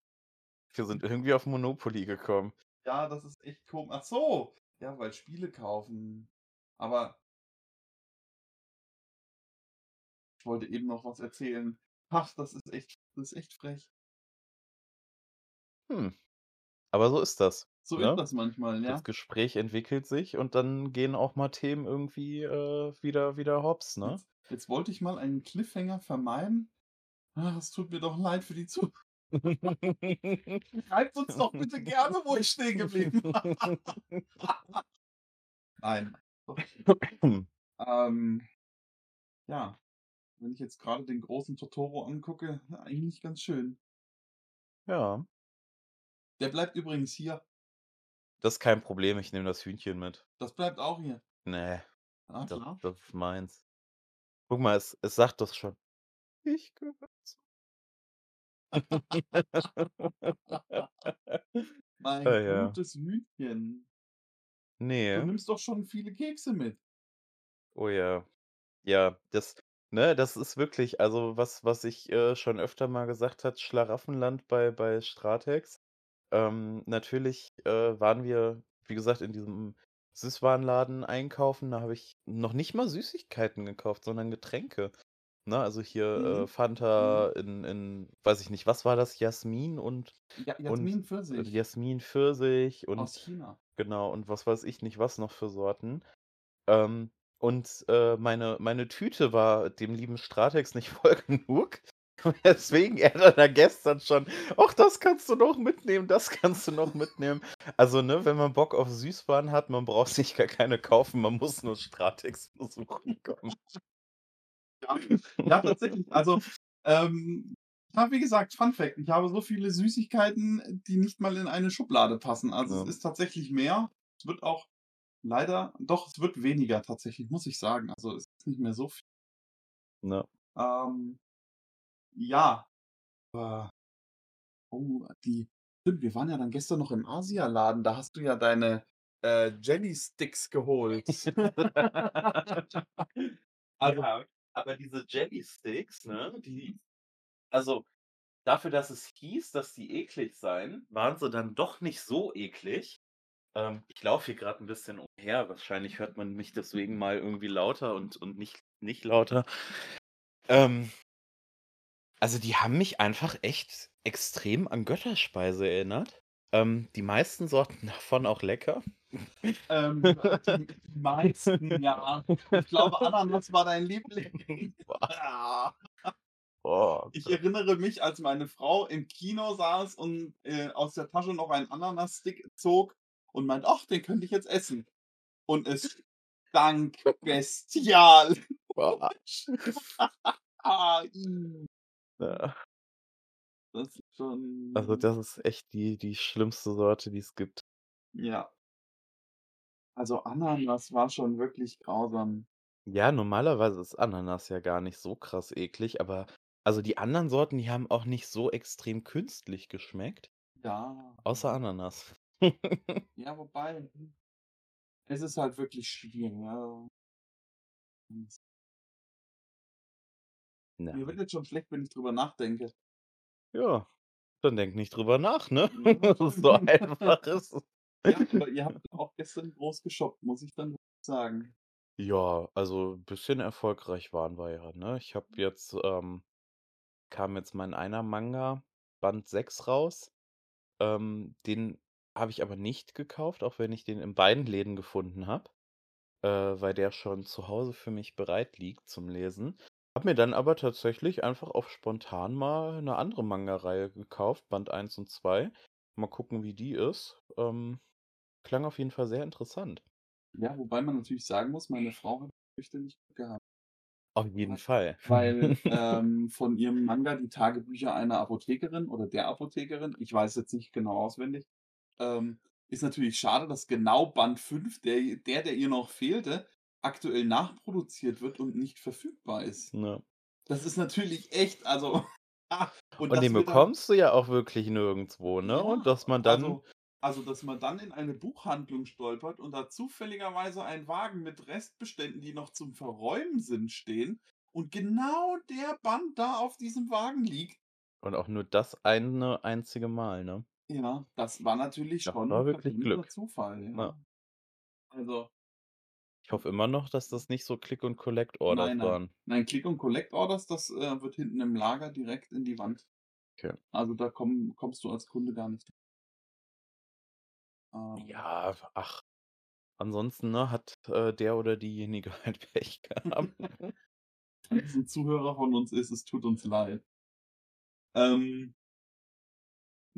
Wir sind irgendwie auf Monopoly gekommen. Ja, das ist echt komisch. Ach so, ja, weil Spiele kaufen. Aber ich wollte eben noch was erzählen. Ach, das ist echt, das ist echt frech. Hm. Aber so ist das. So ne? ist das manchmal, ja. Das Gespräch entwickelt sich und dann gehen auch mal Themen irgendwie äh, wieder, wieder hops, ne? Jetzt, jetzt wollte ich mal einen Cliffhanger vermeiden. Ah, es tut mir doch leid für die Zuhörer. Schreibt uns doch bitte gerne, wo ich stehen geblieben bin. Nein. Ähm, ja, wenn ich jetzt gerade den großen Totoro angucke, eigentlich ganz schön. ja, Der bleibt übrigens hier. das ist kein Problem, ich nehme das Hühnchen mit. Das bleibt auch hier. Nee, Ah, das, klar. das ist meins. Guck mal, es, es sagt das schon. Ich gehöre zu. Mein Ah, ja. gutes Hühnchen. Du Nee, nimmst doch schon viele Kekse mit. oh ja. Ja, das, ne, das ist wirklich, also was, was ich äh, schon öfter mal gesagt hat, Schlaraffenland bei, bei Stratex. Ähm, natürlich äh, waren wir, wie gesagt, in diesem Süßwarenladen einkaufen. Da habe ich noch nicht mal Süßigkeiten gekauft, sondern Getränke. Ne, also hier äh, Mhm. Fanta in, in, weiß ich nicht, was war das? Jasmin und Ja, Jasmin Pfirsich Jasmin Pfirsich und aus China. Genau, und was weiß ich nicht, was noch für Sorten. Ähm, und äh, meine, meine Tüte war dem lieben Stratex nicht voll genug. Weswegen er dann da gestern schon, ach, das kannst du noch mitnehmen, das kannst du noch mitnehmen. Also, ne, wenn man Bock auf Süßwaren hat, man braucht sich gar keine kaufen, man muss nur Stratex besuchen kommen. Ja, ja tatsächlich. Also, ähm, ja, wie gesagt, Fun Fact, ich habe so viele Süßigkeiten, die nicht mal in eine Schublade passen. Also Ja. es ist tatsächlich mehr. Es wird auch leider, doch, es wird weniger tatsächlich, muss ich sagen. Also es ist nicht mehr so viel. Ne? Ähm, ja. Aber, oh, die, stimmt, wir waren ja dann gestern noch im Asialaden, da hast du ja deine äh, Jelly Sticks geholt. Also- ja, aber diese Jelly Sticks, ne, die, also dafür, dass es hieß, dass die eklig seien, waren sie dann doch nicht so eklig. Ähm, ich laufe hier gerade ein bisschen umher. Wahrscheinlich hört man mich deswegen mal irgendwie lauter und, und nicht, nicht lauter. Ähm, also die haben mich einfach echt extrem an Götterspeise erinnert. Ähm, die meisten Sorten davon auch lecker. ähm, die, die meisten, ja. Ich glaube, Ananas war dein Liebling. Ja. Oh, Ich erinnere mich, als meine Frau im Kino saß und äh, aus der Tasche noch einen Ananasstick zog und meint, ach, den könnte ich jetzt essen. Und es stank bestial. Ah, ih. Ja. das ist schon. Also das ist echt die, die schlimmste Sorte, die es gibt. Ja. Also Ananas war schon wirklich grausam. Ja, normalerweise ist Ananas ja gar nicht so krass eklig, aber also die anderen Sorten, die haben auch nicht so extrem künstlich geschmeckt, Ja. außer Ananas. Ja, wobei. Es ist halt wirklich schwierig. Ja. Na, Mir wird jetzt schon schlecht, wenn ich drüber nachdenke. ja, dann denk nicht drüber nach, ne? Ja. so einfach ist. Ja, aber ihr habt auch gestern groß geshoppt, muss ich dann sagen. Ja, also ein bisschen erfolgreich waren wir ja, ne? Ich habe jetzt, ähm, kam jetzt mein einer Manga, Band 6 raus. Ähm, den habe ich aber nicht gekauft, auch wenn ich den in beiden Läden gefunden habe, äh, weil der schon zu Hause für mich bereit liegt zum Lesen. Habe mir dann aber tatsächlich einfach auf spontan mal 'ne andere Manga-Reihe gekauft, Band 1 und 2. Mal gucken, wie die ist. Ähm, klang auf jeden Fall sehr interessant. Ja, wobei man natürlich sagen muss, meine Frau hat fürchterlich Glück gehabt. Auf jeden Fall. Weil, ähm, von ihrem Manga „Die Tagebücher einer Apothekerin“ oder der Apothekerin, ich weiß jetzt nicht genau auswendig, ähm, ist natürlich schade, dass genau Band 5, der der, der ihr noch fehlte, aktuell nachproduziert wird und nicht verfügbar ist. Ja. Das ist natürlich echt, also Und das den wird dann bekommst du ja auch wirklich nirgendwo, ne? Und Ja, dass man dann also also, dass man dann in eine Buchhandlung stolpert und da zufälligerweise ein Wagen mit Restbeständen, die noch zum Verräumen sind, stehen und genau der Band da auf diesem Wagen liegt. Und auch nur das eine einzige Mal, ne? Ja, das war natürlich Das schon war wirklich Glück. Zufall, ja. Ja. Also Ich hoffe immer noch, dass das nicht so Click und Collect Orders Nein, nein. waren. Nein, Click und Collect Orders, das, äh, wird hinten im Lager direkt in die Wand. Okay. Also, da komm kommst du als Kunde gar nicht Ähm Ja, ach. Ansonsten, ne, hat, äh, der oder diejenige halt Pech gehabt. Falls es 'n Zuhörer von uns ist, es tut uns leid. Ähm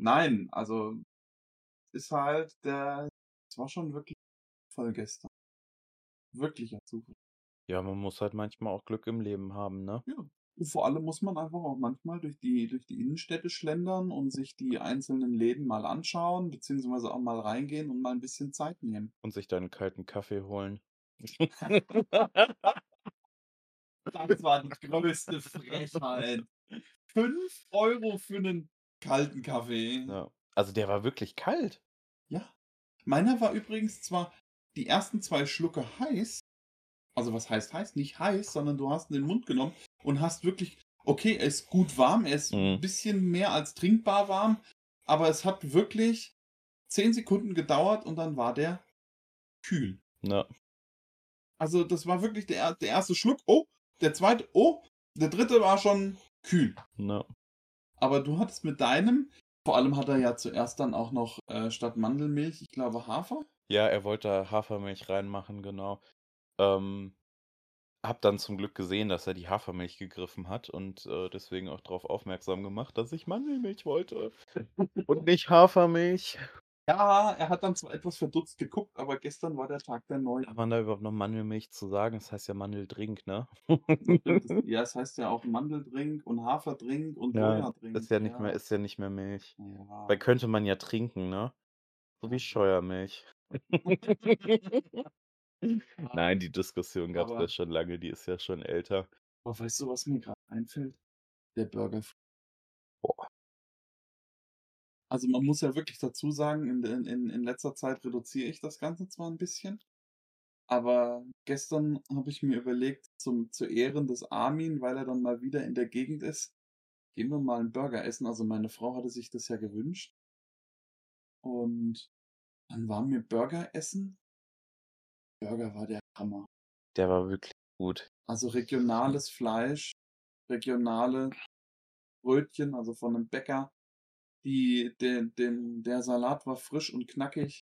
nein, also ist halt der es war schon wirklich Zufall gestern. Wirklicher Zufall. Ja, man muss halt manchmal auch Glück im Leben haben, ne? Ja. Und vor allem muss man einfach auch manchmal durch die durch die Innenstädte schlendern und sich die einzelnen Läden mal anschauen, beziehungsweise auch mal reingehen und mal 'n bisschen Zeit nehmen. Und sich dann kalten Kaffee holen. Das war die größte Frechheit. 5 € für 'nen kalten Kaffee. Ja. Also, der war wirklich kalt. Ja. Meiner war übrigens zwar die ersten 2 Schlucke heiß. Also, was heißt heiß? Nicht heiß, sondern du hast ihn in den Mund genommen und hast wirklich okay, er ist gut warm, er ist Mhm. bisschen mehr als trinkbar warm, aber es hat wirklich 10 Sekunden gedauert und dann war der kühl. Ja. Also, das war wirklich der er der 1. Schluck, oh, der 2., oh, der 3. war schon kühl. Ja. Aber du hattest mit deinem vor allem hat er ja zuerst dann auch noch, äh, statt Mandelmilch, ich glaube, Hafer? Ja, er wollte da Hafermilch reinmachen, genau. Ähm, habe dann zum Glück gesehen, dass er die Hafermilch gegriffen hat und, äh, deswegen auch drauf aufmerksam gemacht, dass ich Mandelmilch wollte und nicht Hafermilch. Ja, er hat dann zwar etwas verdutzt geguckt, aber gestern war der Tag der Neuen. Darf man da überhaupt noch Mandelmilch zu sagen? Das heißt ja Mandeldrink, ne? Ja, es heißt ja auch Mandeldrink und Haferdrink und Ja, Sojadrink, ist ja nicht mehr ja. ist ja nicht mehr Milch. Ja. Weil könnte man ja trinken, ne? So wie Scheuermilch. Nein, die Diskussion gab's ja Aber schon lange, die ist ja schon älter. Aber weißt du, was mir grad einfällt? Der Burger Boah. Also, man muss ja wirklich dazu sagen, in in in letzter Zeit reduziere ich das Ganze zwar 'n bisschen, aber gestern habe ich mir überlegt, zum zu Ehren des Armin, weil er dann mal wieder in der Gegend ist, gehen wir mal 'n Burger essen. Also, meine Frau hatte sich das ja gewünscht. Und dann waren wir Burger essen. Burger war der Hammer. Der war wirklich gut. Also, regionales Fleisch, regionale Brötchen, also von 'nem Bäcker. Die den den der Salat war frisch und knackig.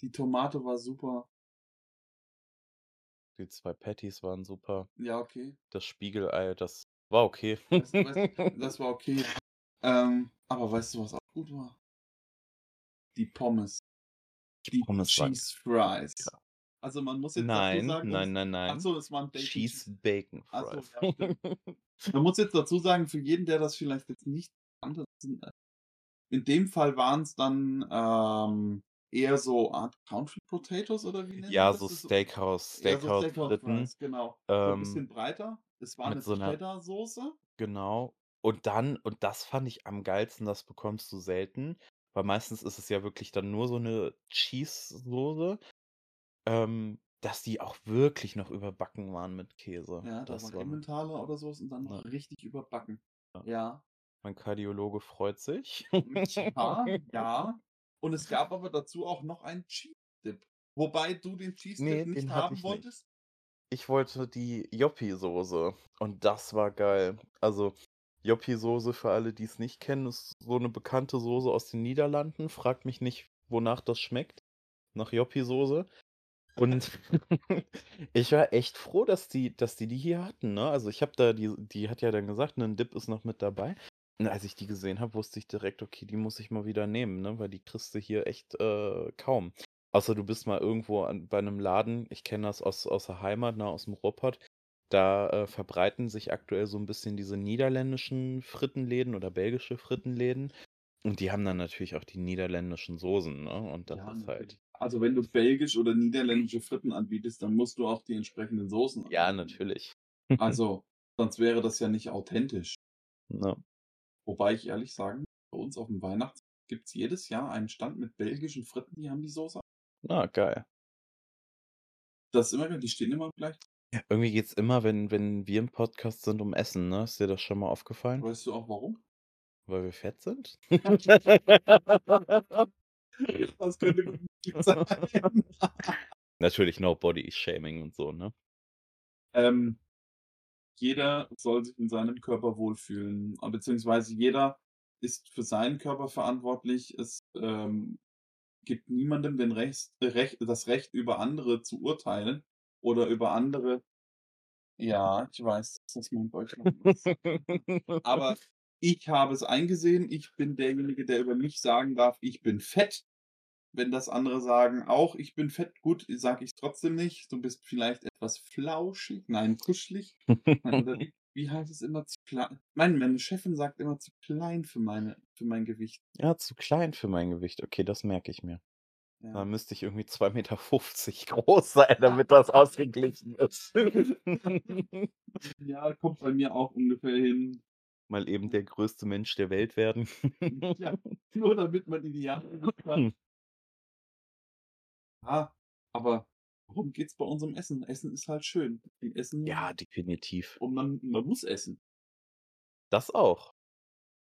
Die Tomate war super. Die 2 Patties waren super. Ja, okay. Das Spiegelei, das war okay. Du weißt das war okay. Ähm, aber weißt du, was auch gut war? Die Pommes. Die Pommes waren Cheese Fries. Ja. Also, man muss jetzt dazu Nein, sagen, nein, nein, nein. so, es waren Bacon Cheese Bacon Fries. ja, stimmt. Man muss jetzt dazu sagen, für jeden, der das vielleicht jetzt nicht das sind, in dem Fall waren's dann, ähm, eher so Art Country Potatoes oder wie nennt Ja, man das? so Das so Steakhouse eher so Steakhouse Steakhouse-Fritten. Fries, genau. So 'n Ähm, bisschen breiter. Es war 'ne mit so Cheddar-Soße. Genau. Und dann und das fand ich am geilsten, das bekommst du selten, weil meistens ist es ja wirklich dann nur so 'ne Cheese-Soße, ähm, dass die auch wirklich noch überbacken waren mit Käse. Ja, da Das war Emmentaler oder so und dann Ja. richtig überbacken. Ja. Ja. Mein Kardiologe freut sich. Ja, ja. Und es gab aber dazu auch noch einen Cheese Dip. Wobei du den Cheese Ne, Dip nicht den hatte haben ich nicht. wolltest? Ich wollte die Joppy-Soße und das war geil. Also, Joppi-Soße, für alle, die es nicht kennen, ist so eine bekannte Soße aus den Niederlanden. Fragt mich nicht, wonach das schmeckt. Nach Joppi-Soße. Und ich war echt froh, dass die, dass die die hier hatten. Ne? Also ich habe da, die, die hat ja dann gesagt, ne, ein Dip ist noch mit dabei. Als ich die gesehen habe, wusste ich direkt, okay, die muss ich mal wieder nehmen, ne? weil die kriegst du hier echt äh, kaum. Außer du bist mal irgendwo an, bei einem Laden, ich kenne das aus, aus der Heimat, ne, aus dem Ruhrpott, da äh, verbreiten sich aktuell so ein bisschen diese niederländischen Frittenläden oder belgische Frittenläden. Und die haben dann natürlich auch die niederländischen Soßen, ne? Und das Ja, ist halt. Also wenn du belgisch oder niederländische Fritten anbietest, dann musst du auch die entsprechenden Soßen Ja, anbieten. natürlich. Also, sonst wäre das ja nicht authentisch. Ne. Wobei ich ehrlich sagen, bei uns auf dem Weihnachts gibt es jedes Jahr einen Stand mit belgischen Fritten, die haben die Soße. Ah, geil. Das ist immer, die stehen immer gleich. Irgendwie geht's immer, wenn, wenn wir im Podcast sind, um Essen, ne? Ist dir das schon mal aufgefallen? Weißt du auch warum? Weil wir fett sind? Das könnte gut sein. Natürlich no body shaming und so, ne? ähm, jeder soll sich in seinem Körper wohlfühlen, äh, beziehungsweise jeder ist für seinen Körper verantwortlich. Es ähm, gibt niemandem den Recht, Recht, das Recht, über andere zu urteilen oder über andere. Ja, ich weiß, dass das mein Deutschland ist. Aber ich habe es eingesehen. Ich bin derjenige, der über mich sagen darf, ich bin fett. Wenn das andere sagen, auch ich bin fett, gut, sage ich trotzdem nicht. Du bist vielleicht etwas flauschig, nein, kuschelig. Nein, oder wie, heißt es immer zu klein? Nein, meine Chefin sagt immer zu klein für, meine, für mein Gewicht. Ja, zu klein für mein Gewicht. Okay, das merke ich mir. Da Ja. müsste ich irgendwie 2,50 Meter groß sein, damit das ausgeglichen ist. ja, kommt bei mir auch ungefähr hin. Mal eben der größte Mensch der Welt werden. Ja, nur damit man Ideale hat. Ja, aber worum geht's bei unserem Essen? Essen ist halt schön. Und Essen, Ja, definitiv. und man, man muss essen. Das auch.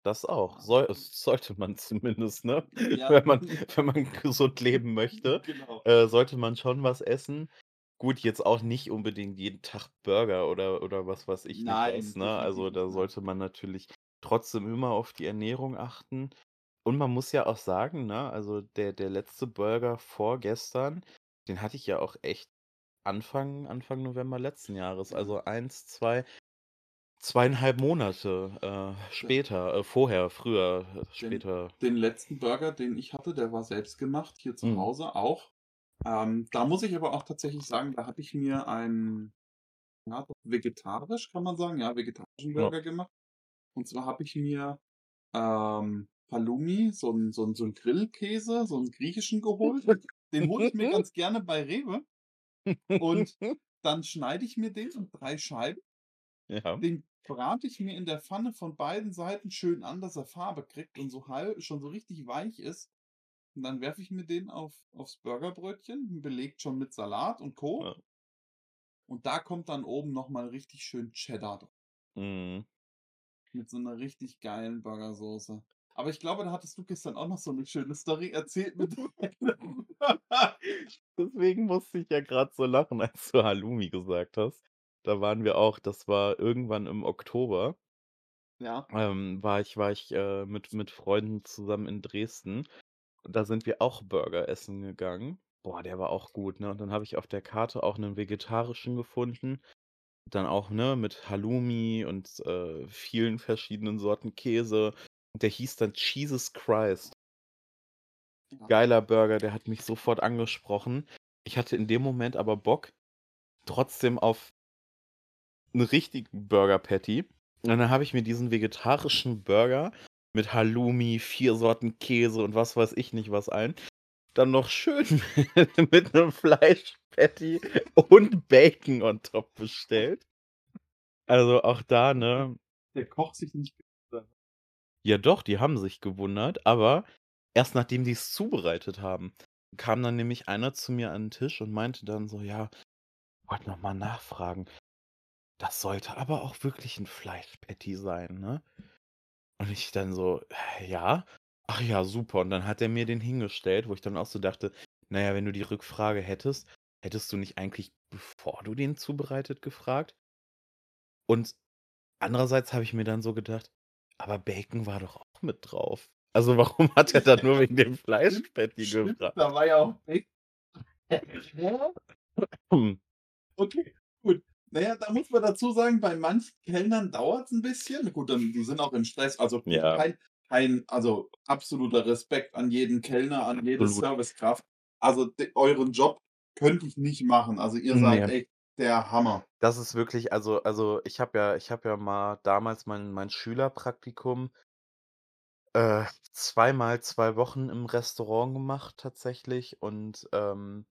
Das auch. Soll, sollte man zumindest, ne? Ja. Wenn, man, wenn man gesund leben möchte, Genau. äh, sollte man schon was essen. Gut, jetzt auch nicht unbedingt jeden Tag Burger oder, oder was weiß ich Nein, nicht was, ne? Also da sollte man natürlich trotzdem immer auf die Ernährung achten. Und man muss ja auch sagen, ne, also der, der letzte Burger vorgestern, den hatte ich ja auch echt Anfang, Anfang November letzten Jahres. Ja. Also eins, zwei, zweieinhalb Monate äh, später, äh, vorher, früher, äh, später. Den letzten Burger, den ich hatte, der war selbst gemacht, hier zu Mhm. Hause auch. Ähm, da muss ich aber auch tatsächlich sagen, da habe ich mir einen, ja, vegetarisch, kann man sagen, ja, vegetarischen Ja. Burger gemacht. Und zwar habe ich mir ähm, Halloumi, so einen so einen- so einen Grillkäse, so einen griechischen geholt. Den hole ich mir ganz gerne bei Rewe. Und dann schneide ich mir den in drei Scheiben. ja. Den brate ich mir in der Pfanne von beiden Seiten schön an, dass er Farbe kriegt und so halb, schon so richtig weich ist. Und dann werfe ich mir den auf, aufs Burgerbrötchen, belegt schon mit Salat und Co. Ja. Und da kommt dann oben nochmal richtig schön Cheddar drauf. Mhm. Mit so einer richtig geilen Burgersoße. Aber ich glaube, da hattest du gestern auch noch so eine schöne Story erzählt mit. Deswegen musste ich ja gerade so lachen, als du Halloumi gesagt hast. Da waren wir auch, das war irgendwann im Oktober, ja. ähm, war ich, war ich äh, mit, mit Freunden zusammen in Dresden. Und da sind wir auch Burger essen gegangen. Boah, der war auch gut, ne? Und dann habe ich auf der Karte auch einen vegetarischen gefunden. Dann auch, ne, mit Halloumi und äh, vielen verschiedenen Sorten Käse. Und der hieß dann Jesus Christ. Geiler Burger, der hat mich sofort angesprochen. Ich hatte in dem Moment aber Bock trotzdem auf einen richtigen Burger Patty. Und dann habe ich mir diesen vegetarischen Burger mit Halloumi, vier Sorten Käse und was weiß ich nicht was ein. Dann noch schön mit einem Fleischpatty und Bacon on top bestellt. Also auch da, ne? Der Koch sich nicht. Ja doch, die haben sich gewundert, aber erst nachdem die es zubereitet haben, kam dann nämlich einer zu mir an den Tisch und meinte dann so, ja, wollte noch mal nachfragen. Das sollte aber auch wirklich ein Fleischpatty sein, ne? Und ich dann so, "Äh, ja, ach ja, super. Und dann hat er mir den hingestellt, wo ich dann auch so dachte, naja, wenn du die Rückfrage hättest, hättest du nicht eigentlich, bevor du den zubereitet, gefragt? Und andererseits habe ich mir dann so gedacht, Aber Bacon war doch auch mit drauf. Also warum hat er da nur wegen dem Fleischpatty gefragt? da war ja auch Bacon. Hm. Okay, gut. Naja, da muss man dazu sagen, bei manchen Kellnern dauert es ein bisschen. Gut, dann, die sind auch im Stress. Also Ja. kein, kein, also absoluter Respekt an jeden Kellner, an jede. Servicekraft. Also de, euren Job könnte ich nicht machen. Also ihr seid echt der Hammer. Das ist wirklich, also, also ich habe ja, ich habe ja mal damals mein, mein Schülerpraktikum äh, zweimal zwei Wochen im Restaurant gemacht tatsächlich und ähm,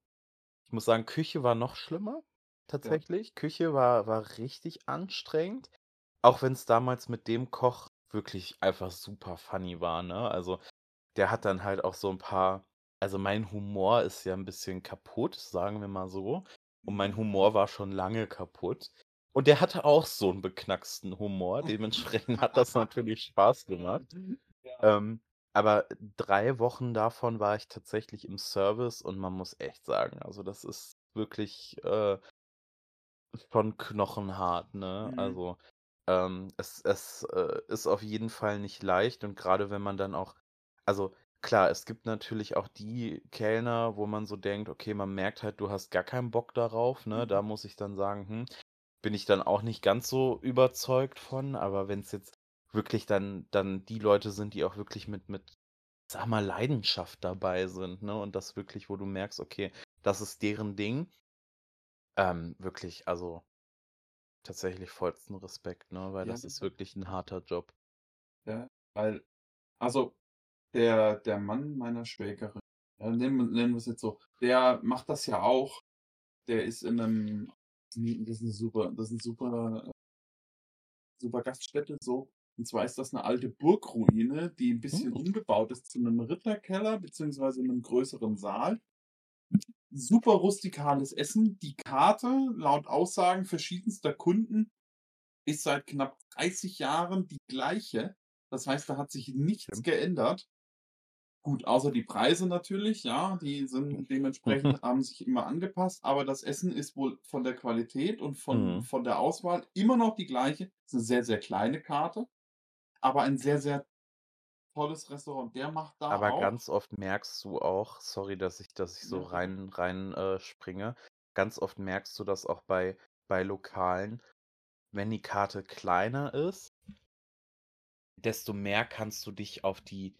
ich muss sagen, Küche war noch schlimmer tatsächlich. Küche war, war richtig anstrengend, auch wenn es damals mit dem Koch wirklich einfach super funny war, ne? Also der hat dann halt auch so ein paar, also mein Humor ist ja ein bisschen kaputt, sagen wir mal so. Und mein Humor war schon lange kaputt. Und der hatte auch so einen beknacksten Humor. Dementsprechend hat das natürlich Spaß gemacht. Ja. Ähm, aber drei Wochen davon war ich tatsächlich im Service und man muss echt sagen, also das ist wirklich äh, schon knochenhart, ne? Mhm. Also ähm, es, es äh, ist auf jeden Fall nicht leicht und gerade wenn man dann auch, also klar, es gibt natürlich auch die Kellner, wo man so denkt, okay, man merkt halt, du hast gar keinen Bock darauf, ne? Da Mhm. muss ich dann sagen, hm, bin ich dann auch nicht ganz so überzeugt von, aber wenn es jetzt wirklich dann, dann die Leute sind, die auch wirklich mit, mit, sag mal, Leidenschaft dabei sind, ne? Und das wirklich, wo du merkst, okay, das ist deren Ding. Ähm, wirklich, also tatsächlich vollsten Respekt, ne? Weil Ja, das ist wirklich ein harter Job. Ja, weil, also der, der Mann meiner Schwägerin, ja, nennen, nennen wir es jetzt so, der macht das ja auch. Der ist in einem, das ist eine super, das ist eine super, äh, super Gaststätte so. Und zwar ist das eine alte Burgruine, die ein bisschen Hm. umgebaut ist zu einem Ritterkeller, beziehungsweise einem größeren Saal. Super rustikales Essen. Die Karte, laut Aussagen verschiedenster Kunden, ist seit knapp 30 Jahren die gleiche. Das heißt, da hat sich nichts Stimmt. geändert. Gut, außer die Preise natürlich, ja, die sind dementsprechend, haben sich immer angepasst, aber das Essen ist wohl von der Qualität und von, Mhm. von der Auswahl immer noch die gleiche. Es ist eine sehr, sehr kleine Karte, aber ein sehr, sehr tolles Restaurant. Der macht da Aber auch. ganz oft merkst du auch, sorry, dass ich, dass ich so rein, rein äh, springe, ganz oft merkst du das auch bei, bei Lokalen, wenn die Karte kleiner ist, desto mehr kannst du dich auf die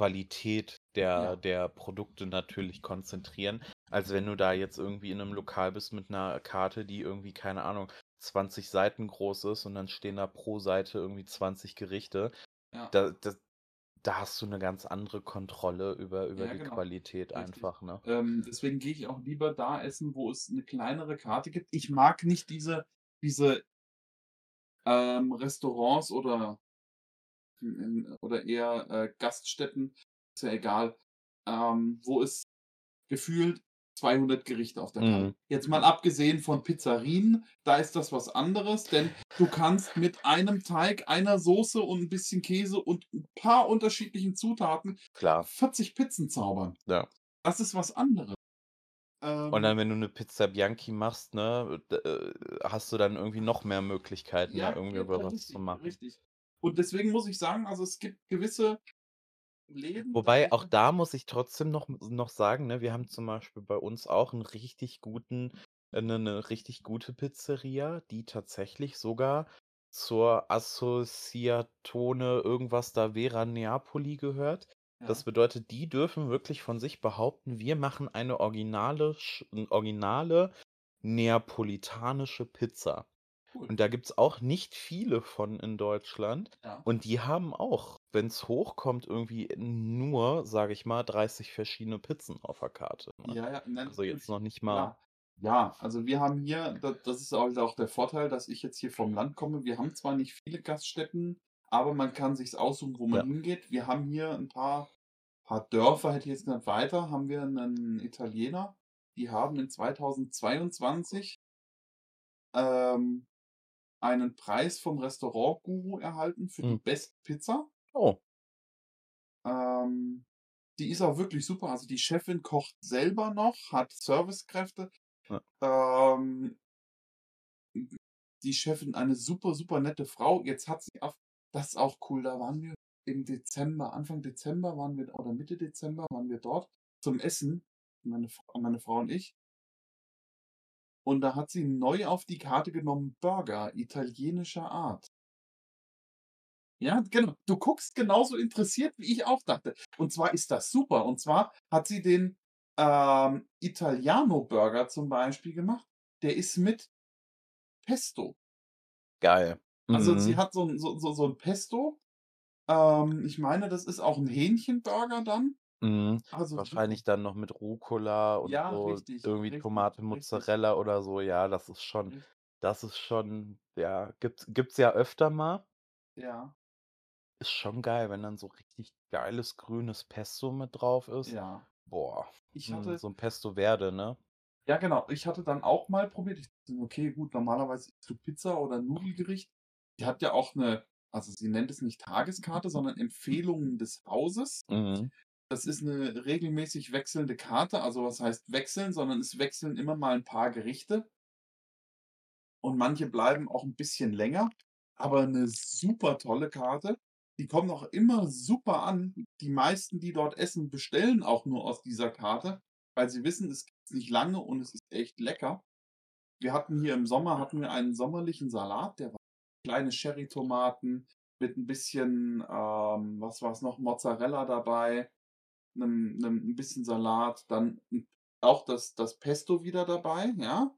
Qualität der, Ja. der Produkte natürlich konzentrieren, als wenn du da jetzt irgendwie in einem Lokal bist mit einer Karte, die irgendwie, keine Ahnung, 20 Seiten groß ist und dann stehen da pro Seite irgendwie 20 Gerichte. Ja. Da, da, da hast du eine ganz andere Kontrolle über, über Ja, die genau. Qualität Richtig. einfach, ne? Ähm, deswegen gehe ich auch lieber da essen, wo es eine kleinere Karte gibt. Ich mag nicht diese, diese ähm, Restaurants oder, oder eher äh, Gaststätten, ist ja egal, ähm, wo es gefühlt 200 Gerichte auf der Karte. Mhm. Jetzt mal abgesehen von Pizzerien, da ist das was anderes, denn du kannst mit einem Teig, einer Soße und ein bisschen Käse und ein paar unterschiedlichen Zutaten Klar, 40 Pizzen zaubern. ja. Das ist was anderes. Und Ähm, dann, wenn du eine Pizza Bianchi machst, ne, äh, hast du dann irgendwie noch mehr Möglichkeiten, da ja, irgendwie ja, über was zu machen. richtig. Und deswegen muss ich sagen, also es gibt gewisse Läden, Wobei, auch da muss ich trotzdem noch, noch sagen, ne, wir haben zum Beispiel bei uns auch einen richtig guten, eine, eine richtig gute Pizzeria, die tatsächlich sogar zur Associatone irgendwas da Vera Neapoli gehört. Das Ja, bedeutet, die dürfen wirklich von sich behaupten, wir machen eine originale, eine originale neapolitanische Pizza. Cool. Und da gibt es auch nicht viele von in Deutschland. Ja. Und die haben auch, wenn es hochkommt, irgendwie nur, sage ich mal, 30 verschiedene Pizzen auf der Karte. Ne? Ja, ja, nein, Also jetzt noch nicht mal. Klar. Ja, also wir haben hier, da- das ist auch der Vorteil, dass ich jetzt hier vom Land komme. Wir haben zwar nicht viele Gaststätten, aber man kann sich's aussuchen, wo man Ja. hingeht. Wir haben hier ein paar, paar Dörfer, hätte ich jetzt gesagt, weiter, haben wir einen Italiener. Die haben in 2022 ähm, einen Preis vom Restaurant-Guru erhalten für die Hm. beste Pizza. Oh, Ähm, die ist auch wirklich super. Also die Chefin kocht selber noch, hat Servicekräfte. ja. Ähm, die Chefin eine super, super nette Frau. Jetzt hat sie auf Das ist auch cool. Da waren wir im Dezember, Anfang Dezember waren wir, oder Mitte Dezember waren wir dort zum Essen, meine, meine Frau und ich. Und da hat sie neu auf die Karte genommen Burger italienischer Art. Ja, genau. Du guckst genauso interessiert, wie ich auch dachte. Und zwar ist das super. Und zwar hat sie den ähm, Italiano-Burger zum Beispiel gemacht. Der ist mit Pesto. Geil. Also sie Mhm. hat so ein, so, so, so ein Pesto. Ähm, ich meine, das ist auch ein Hähnchenburger dann. Mhm. Also Wahrscheinlich dann noch mit Rucola und Ja, so richtig, irgendwie richtig, Tomate, richtig. Mozzarella oder so. Ja, das ist schon das ist schon ja, gibt's gibt's ja öfter mal. Ja, Ist schon geil, wenn dann so richtig geiles grünes Pesto mit drauf ist. ja. Boah, Ich hm, hatte, so 'n Pesto Verde, ne? ja genau, ich hatte dann auch mal probiert. Ich dachte, okay, gut, normalerweise du Pizza oder Nudelgericht. Die hat ja auch eine, also sie nennt es nicht Tageskarte, sondern Empfehlungen des Hauses. Mhm. Das ist eine regelmäßig wechselnde Karte. Also was heißt wechseln, sondern es wechseln immer mal ein paar Gerichte. Und manche bleiben auch ein bisschen länger. Aber eine super tolle Karte. Die kommen auch immer super an. Die meisten, die dort essen, bestellen auch nur aus dieser Karte, weil sie wissen, es gibt's nicht lange und es ist echt lecker. Wir hatten hier im Sommer hatten wir einen sommerlichen Salat, der war kleine Cherrytomaten mit ein bisschen, ähm, was war's noch, Mozzarella dabei, 'nem 'nem 'n bisschen Salat, dann auch das das Pesto wieder dabei, ja?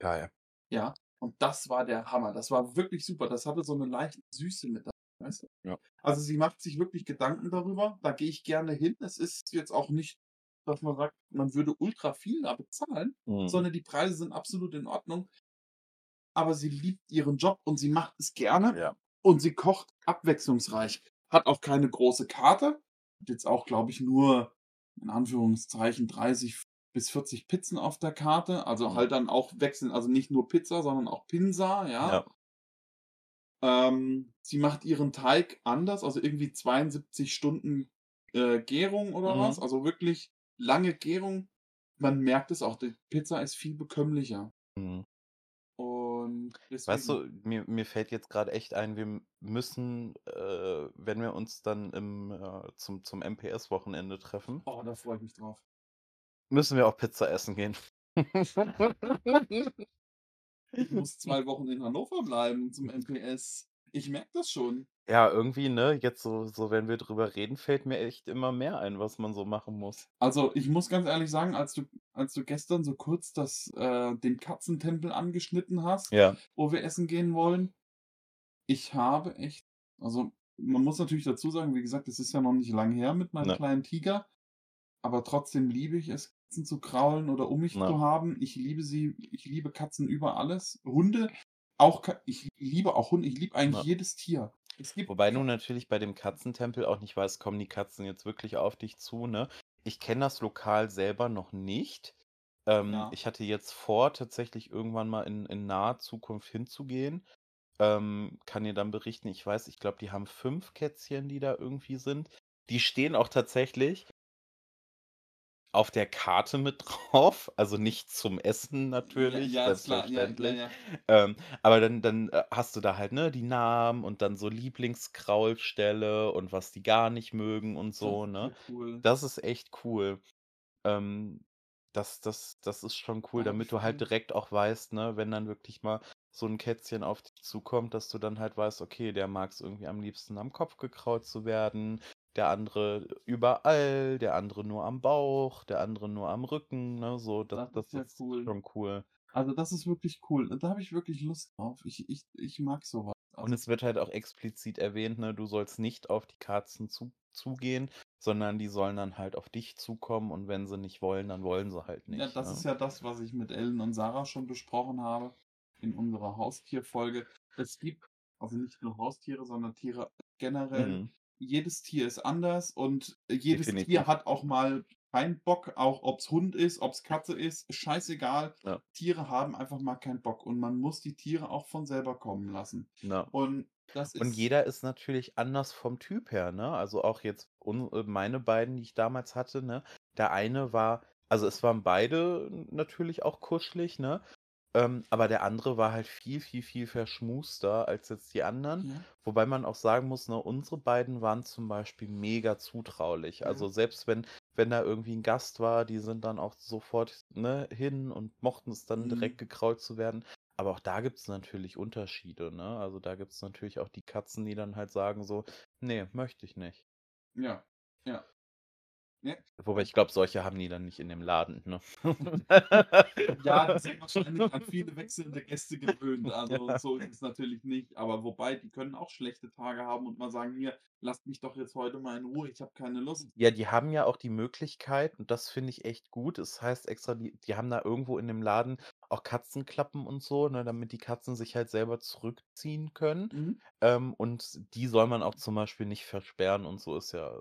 Geil. Ja, und das war der Hammer. Das war wirklich super. Das hatte so 'ne leichte Süße mit dabei, weißt du? Ja. Also, sie macht sich wirklich Gedanken darüber. Da gehe ich gerne hin. Es ist jetzt auch nicht, dass man sagt, man würde ultra viel da bezahlen, Mhm. sondern die Preise sind absolut in Ordnung. Aber sie liebt ihren Job und sie macht es gerne Ja. und sie kocht abwechslungsreich. Hat auch keine große Karte. Jetzt auch, glaube ich, nur in Anführungszeichen 30 bis 40 Pizzen auf der Karte. Also Mhm. halt dann auch wechseln, also nicht nur Pizza, sondern auch Pinsa, ja. Ja. Ähm, sie macht ihren Teig anders, also irgendwie 72 Stunden äh, Gärung oder was. Mhm. Also wirklich lange Gärung. Man merkt es auch, die Pizza ist viel bekömmlicher. Mhm. Und Weißt deswegen du, mir mir fällt jetzt grad echt ein, wir müssen, äh, wenn wir uns dann im äh, zum zum MPS-Wochenende treffen Oh, da freue ich mich drauf. müssen wir auch Pizza essen gehen. Ich muss 2 Wochen in Hannover bleiben zum MPS. Ich merke das schon. Ja, irgendwie, ne, jetzt so so, wenn wir drüber reden, fällt mir echt immer mehr ein, was man so machen muss. Also, ich muss ganz ehrlich sagen, als du als du gestern so kurz das äh, den Katzentempel angeschnitten hast, Ja. wo wir essen gehen wollen, ich habe echt also, man muss natürlich dazu sagen, wie gesagt, es ist ja noch nicht lang her mit meinem Ne. kleinen Tiger, aber trotzdem liebe ich es, Katzen zu kraulen oder um mich Ne. zu haben. Ich liebe sie ich liebe Katzen über alles. Hunde auch Ka ich liebe auch Hunde. Ich liebe eigentlich Ne. jedes Tier. Es gibt Wobei du natürlich bei dem Katzentempel auch nicht weißt, kommen die Katzen jetzt wirklich auf dich zu, ne? Ich kenne das Lokal selber noch nicht. Ähm, Ja. ich hatte jetzt vor, tatsächlich irgendwann mal in in naher Zukunft hinzugehen. Ähm, kann dir dann berichten, ich weiß, ich glaube, die haben 5 Kätzchen, die da irgendwie sind. Die stehen auch tatsächlich auf der Karte mit drauf, also nicht zum Essen Ja, natürlich, ja, ist klar. Ja, ja, selbstverständlich. ja. Ähm, aber dann dann, äh, hast du da halt, ne, die Namen und dann so Lieblingskraulstelle und was die gar nicht mögen und Das so, ist ne? ja cool. Das ist echt cool. Ähm, das das das ist schon cool, damit du halt direkt auch weißt, ne, wenn dann wirklich mal so 'n Kätzchen auf dich zukommt, dass du dann halt weißt, okay, der mag's irgendwie am liebsten am Kopf gekrault zu werden, der andere überall, der andere nur am Bauch, der andere nur am Rücken, ne, so. Das Das ist das ja ist cool. schon cool. Also, das ist wirklich cool. Da habe ich wirklich Lust drauf. Ich ich ich mag so was. Und Also es wird halt auch explizit erwähnt, ne, du sollst nicht auf die Katzen zu zugehen, sondern die sollen dann halt auf dich zukommen und wenn sie nicht wollen, dann wollen sie halt Ja, nicht, das ne? ist ja das, was ich mit Ellen und Sarah schon besprochen habe in unserer Haustierfolge. Es gibt also nicht nur Haustiere, sondern Tiere generell. Mhm. Jedes Tier ist anders und jedes Tier Definitiv. hat auch mal keinen Bock, auch ob's Hund ist, ob's Katze ist, scheißegal. Ja. Tiere haben einfach mal keinen Bock und man muss die Tiere auch von selber kommen lassen. Ja. Und das Und jeder ist natürlich anders vom Typ her, ne? Also auch jetzt äh, meine beiden, die ich damals hatte, ne? Der eine war also es waren beide natürlich auch kuschelig, ne? Ähm, aber der andere war halt viel, viel, viel verschmuster als jetzt die anderen. Ja. Wobei man auch sagen muss, ne, unsere beiden waren zum Beispiel mega zutraulich. Ja. Also selbst wenn, wenn da irgendwie ein Gast war, die sind dann auch sofort ne, hin und mochten es dann Mhm. direkt gekrault zu werden. Aber auch da gibt es natürlich Unterschiede, ne? Also da gibt es natürlich auch die Katzen, die dann halt sagen so, nee, möchte ich nicht. Ja. Ja. Ja. Wobei ich glaube, solche haben die dann nicht in dem Laden, ne? Ja, die sind wahrscheinlich an viele wechselnde Gäste gewöhnt. Also Ja. so ist es natürlich nicht. Aber wobei, die können auch schlechte Tage haben und mal sagen, hier, lasst mich doch jetzt heute mal in Ruhe, ich habe keine Lust. Ja, die haben ja auch die Möglichkeit, und das finde ich echt gut. Es heißt extra, die, die haben da irgendwo in dem Laden auch Katzenklappen und so, ne, damit die Katzen sich halt selber zurückziehen können. Mhm. Ähm, und die soll man auch zum Beispiel nicht versperren und so ist ja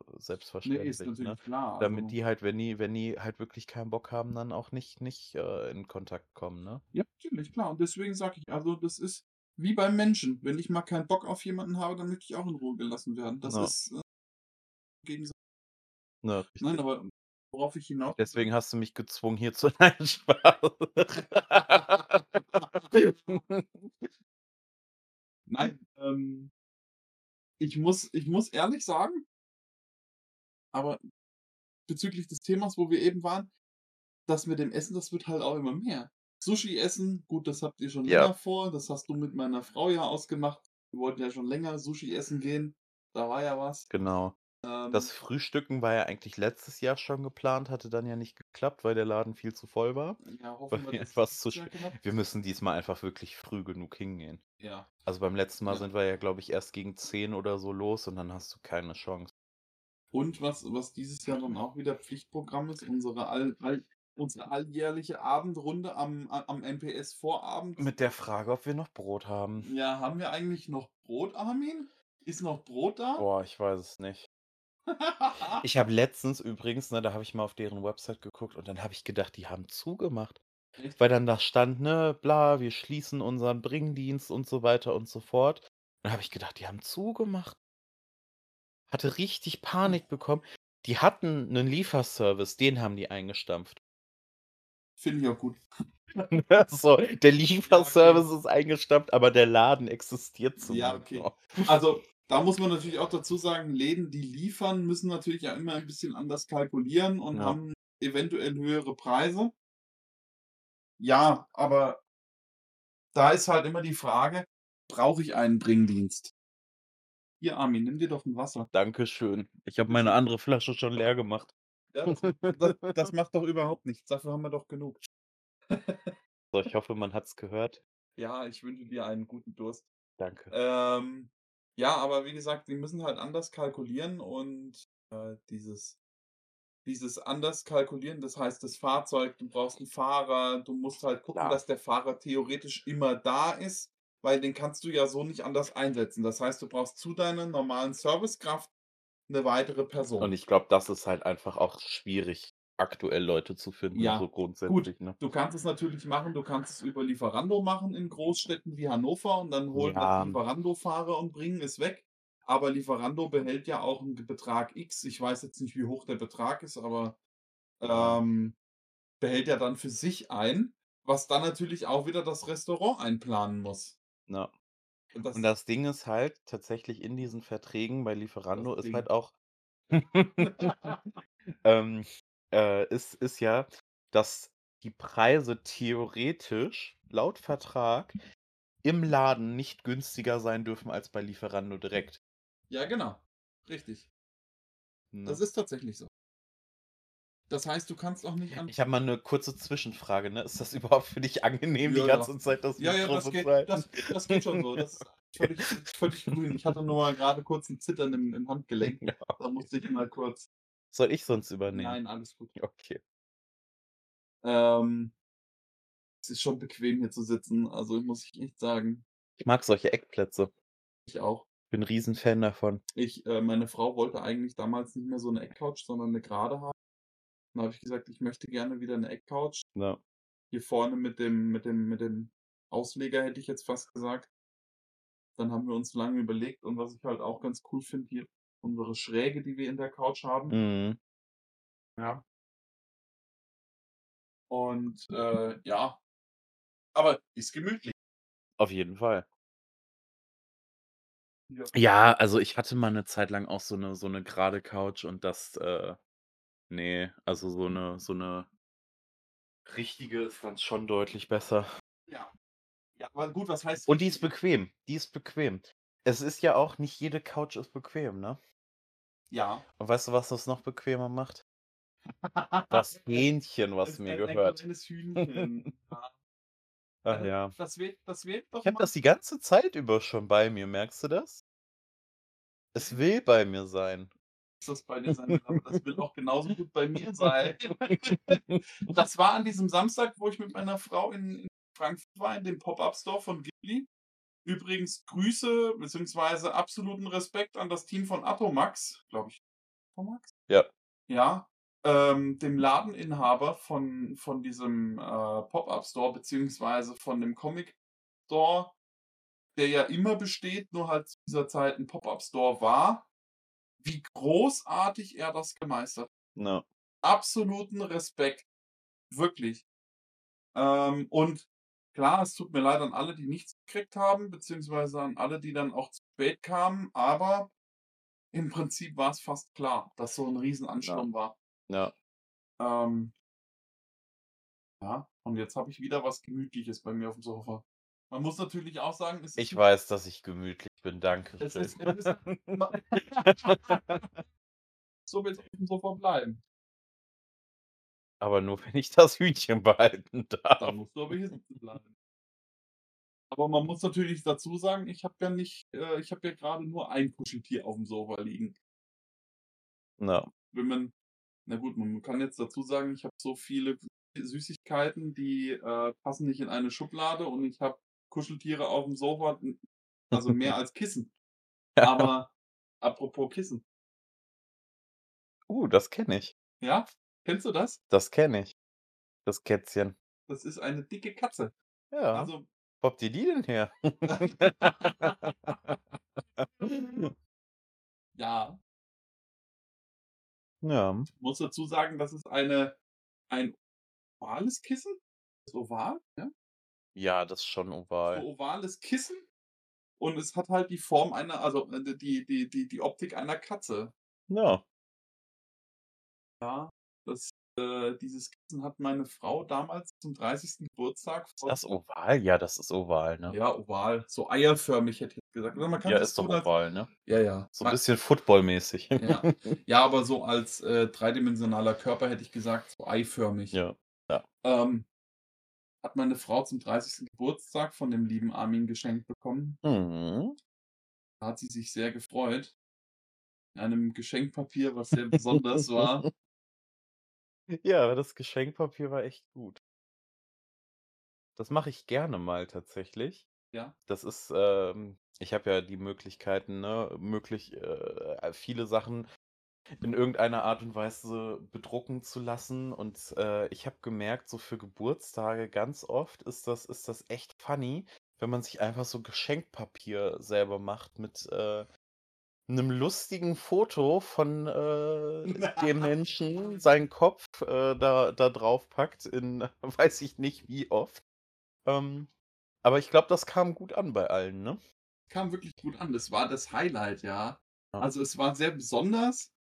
Nee, ist selbstverständlich, ne? natürlich klar. Damit Also, die halt, wenn die, wenn die halt wirklich keinen Bock haben, dann auch nicht, nicht äh, in Kontakt kommen, ne? ja, natürlich, klar. Und deswegen sage ich, also das ist wie beim Menschen. Wenn ich mal keinen Bock auf jemanden habe, dann möchte ich auch in Ruhe gelassen werden. Das Ja. ist äh, gegenseitig. Ne, Nein, richtig. aber worauf ich hinaus Deswegen hast du mich gezwungen, hier zu. Nein, Spaß. Nein, ähm, ich muss, ich muss ehrlich sagen, aber bezüglich des Themas, wo wir eben waren, das mit dem Essen, das wird halt auch immer mehr. Sushi essen, gut, das habt ihr schon Ja. länger vor, das hast du mit meiner Frau ja ausgemacht. Wir wollten ja schon länger Sushi essen gehen, da war ja was. Genau. Ähm, Das Frühstücken war ja eigentlich letztes Jahr schon geplant, hatte dann ja nicht geklappt, weil der Laden viel zu voll war. ja, hoffen Weil wir, wir dass etwas zu dieses Jahr spät. klappt. Wir müssen diesmal einfach wirklich früh genug hingehen. Ja, Also beim letzten Mal Ja. sind wir ja, glaube ich, erst gegen 10 oder so los und dann hast du keine Chance. Und was, was dieses Jahr dann auch wieder Pflichtprogramm ist, unsere, all, all, unsere alljährliche Abendrunde am, am MPS-Vorabend. Mit der Frage, ob wir noch Brot haben. Ja, haben wir eigentlich noch Brot, Armin? Ist noch Brot da? Boah, ich weiß es nicht. Ich habe letztens übrigens, ne, da habe ich mal auf deren Website geguckt und dann habe ich gedacht, die haben zugemacht. Echt? Weil dann da stand, ne, bla, wir schließen unseren Bringdienst und so weiter und so fort. Dann habe ich gedacht, die haben zugemacht. Hatte richtig Panik bekommen. Die hatten einen Lieferservice, den haben die eingestampft. Finde ich auch gut. so, der Lieferservice ist eingestampft, aber der Laden existiert zum Ja, okay. noch. Also, da muss man natürlich auch dazu sagen, Läden, die liefern, müssen natürlich ja immer ein bisschen anders kalkulieren und Ja. haben eventuell höhere Preise. Ja, aber da ist halt immer die Frage, brauche ich einen Bringdienst? Hier, Armin, nimm dir doch ein Wasser. Dankeschön. Ich habe meine andere Flasche schon leer gemacht. Ja, das, das, das macht doch überhaupt nichts. Dafür haben wir doch genug. So, ich hoffe, man hat's gehört. Ja, ich wünsche dir einen guten Durst. Danke. Ähm, ja, aber wie gesagt, die müssen halt anders kalkulieren und äh, dieses, dieses anders kalkulieren, das heißt, das Fahrzeug, du brauchst einen Fahrer, du musst halt gucken, Klar. dass der Fahrer theoretisch immer da ist, weil den kannst du ja so nicht anders einsetzen. Das heißt, du brauchst zu deiner normalen Servicekraft eine weitere Person. Und ich glaube, das ist halt einfach auch schwierig, aktuell Leute zu finden, Ja, so Gut, grundsätzlich. Ne? du kannst es natürlich machen, du kannst es über Lieferando machen in Großstädten wie Hannover und dann holt Ja. man Lieferando-Fahrer und bringen es weg. Aber Lieferando behält ja auch einen Betrag X. Ich weiß jetzt nicht, wie hoch der Betrag ist, aber Ja. ähm, behält ja dann für sich ein, was dann natürlich auch wieder das Restaurant einplanen muss. Ja. Und das, Und das Ding ist halt tatsächlich in diesen Verträgen bei Lieferando ist Ding. halt auch ähm, äh, ist, ist ja, dass die Preise theoretisch laut Vertrag im Laden nicht günstiger sein dürfen als bei Lieferando direkt. ja, genau. Richtig. Ne? Das ist tatsächlich so. Das heißt, du kannst auch nicht an. Ich habe mal eine kurze Zwischenfrage, ne? Ist das überhaupt für dich angenehm, Ja, die ja. ganze Zeit das Ja, ja, Mikro das geht, das, das geht schon so. Das ist völlig, völlig grün. Ich hatte nur mal gerade kurz ein Zittern im, im Handgelenk. Ja. Da musste ich mal kurz. Soll ich sonst übernehmen? Nein, alles gut. Okay. Ähm, es ist schon bequem hier zu sitzen. Also muss ich echt sagen, Ich mag solche Eckplätze. ich auch. Bin ein Riesenfan davon. Ich, äh, meine Frau wollte eigentlich damals nicht mehr so eine Eckcouch, sondern eine gerade haben. Dann habe ich gesagt, ich möchte gerne wieder eine Eckcouch. Ja. Hier vorne mit dem, mit dem, mit dem Ausleger hätte ich jetzt fast gesagt. Dann haben wir uns lange überlegt und was ich halt auch ganz cool finde, hier unsere Schräge, die wir in der Couch haben. Mhm. Ja. Und äh, ja, Aber ist gemütlich. Auf jeden Fall. Ja. Ja, also ich hatte mal 'ne Zeit lang auch so 'ne so 'ne gerade Couch und das, äh ne, also so 'ne so 'ne richtige ist dann schon deutlich besser. Ja. Ja, aber gut, was heißt Und die ist bequem, die ist bequem. Es ist ja auch nicht jede Couch ist bequem, ne? Ja. Und weißt du, was das noch bequemer macht? Das Hähnchen, was Das mir gehört. Hühnchen. Ja. Ach Äh, ja. das wäre das wäre doch Ich habe das die ganze Zeit über schon bei mir, merkst du das? Es will bei mir sein. das bei dir sein will, aber das will auch genauso gut bei mir sein. Das war an diesem Samstag, wo ich mit meiner Frau in in Frankfurt war, in dem Pop-up-Store von Ghibli. Übrigens Grüße beziehungsweise absoluten Respekt an das Team von Atomax, glaube ich. Atomax? Ja. Ja, ähm, dem Ladeninhaber von von diesem, äh, Pop-up-Store beziehungsweise von dem Comic-Store, der ja immer besteht, nur halt zu dieser Zeit 'n Pop-up-Store war. Wie großartig er das gemeistert Ja. Absoluten Respekt. Wirklich. Ähm, und klar, es tut mir leid an alle, die nichts gekriegt haben, beziehungsweise an alle, die dann auch zu spät kamen, aber im Prinzip war's fast klar, dass so 'n Ja. Riesenansturm war. Ja. Ähm ja, und jetzt habe ich wieder was Gemütliches bei mir aufm Sofa. Man muss natürlich auch sagen, es ist Ich weiß, dass ich gemütlich bin, danke Es ist es ist So wird's aufm Sofa bleiben. Aber nur, wenn ich das Hühnchen behalten darf. musst du aber hier sitzen bleiben. Aber man muss natürlich dazu sagen, ich habe ja nicht äh, ich habe ja grade nur ein Kuscheltier aufm Sofa liegen. Ja. Wenn man na gut, man kann jetzt dazu sagen, ich habe so viele Süßigkeiten, die, äh, passen nicht in eine Schublade und ich habe Kuscheltiere aufm Sofa, n also mehr als Kissen. Aber apropos Kissen. Uh, das kenne ich. Ja, kennst du das? Das kenne ich. Das Kätzchen. Das ist eine dicke Katze. Ja. Also Wo habt ihr die denn her? Ja. Ja. Ich muss dazu sagen, das ist eine ein ovales Kissen. Ist oval, ja? Ja, das ist schon So oval. ovales Kissen und es hat halt die Form einer also, äh, die die die die Optik einer Katze. Ja. Ja, das äh, dieses Kissen hat meine Frau damals zum 30. Geburtstag Ist das oval? Ja, das ist oval, ne? Ja, oval, so eierförmig, hätte ich gesagt. Kann Ja, das ist doch tun als oval, ne? ja, ja. So 'n Ma bisschen footballmäßig. Ja. Ja, aber so als, äh, dreidimensionaler Körper hätte ich gesagt, so eiförmig. Ja, ja. Ähm, hat meine Frau zum 30. Geburtstag von dem lieben Armin geschenkt bekommen. Mhm. Da hat sie sich sehr gefreut. In einem Geschenkpapier, was sehr besonders war. Ja, das Geschenkpapier war echt gut. Das mache ich gerne mal tatsächlich. Ja. Das ist, ähm ich habe ja die Möglichkeiten, ne, möglich äh, viele Sachen in irgendeiner Art und Weise bedrucken zu lassen und, äh, ich habe gemerkt, so für Geburtstage ganz oft ist das ist das echt funny, wenn man sich einfach so Geschenkpapier selber macht mit, äh, 'nem lustigen Foto von, äh, dem Menschen, seinen Kopf, äh, da da drauf packt in weiß ich nicht wie oft. Ähm, aber ich glaube, das kam gut an bei allen, ne? Kam wirklich gut an. Das war das Highlight, ja. Ja. Also, es war sehr besonders.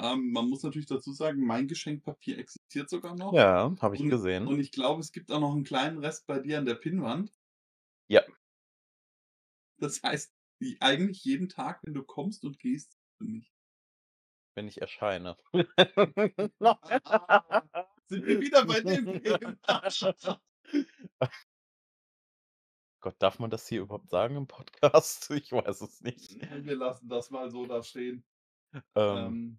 Ähm, man muss natürlich dazu sagen, mein Geschenkpapier existiert sogar noch. Ja, habe ich Und gesehen. und ich glaube, es gibt auch noch 'n kleinen Rest bei dir an der Pinnwand. Ja. Das heißt, eigentlich jeden Tag, wenn du kommst und gehst für mich. Wenn ich erscheine. Sind wir wieder bei dem Thema. Gott, darf man das hier überhaupt sagen im Podcast? Ich weiß es nicht. Wir lassen das mal so da stehen. Ähm, Ähm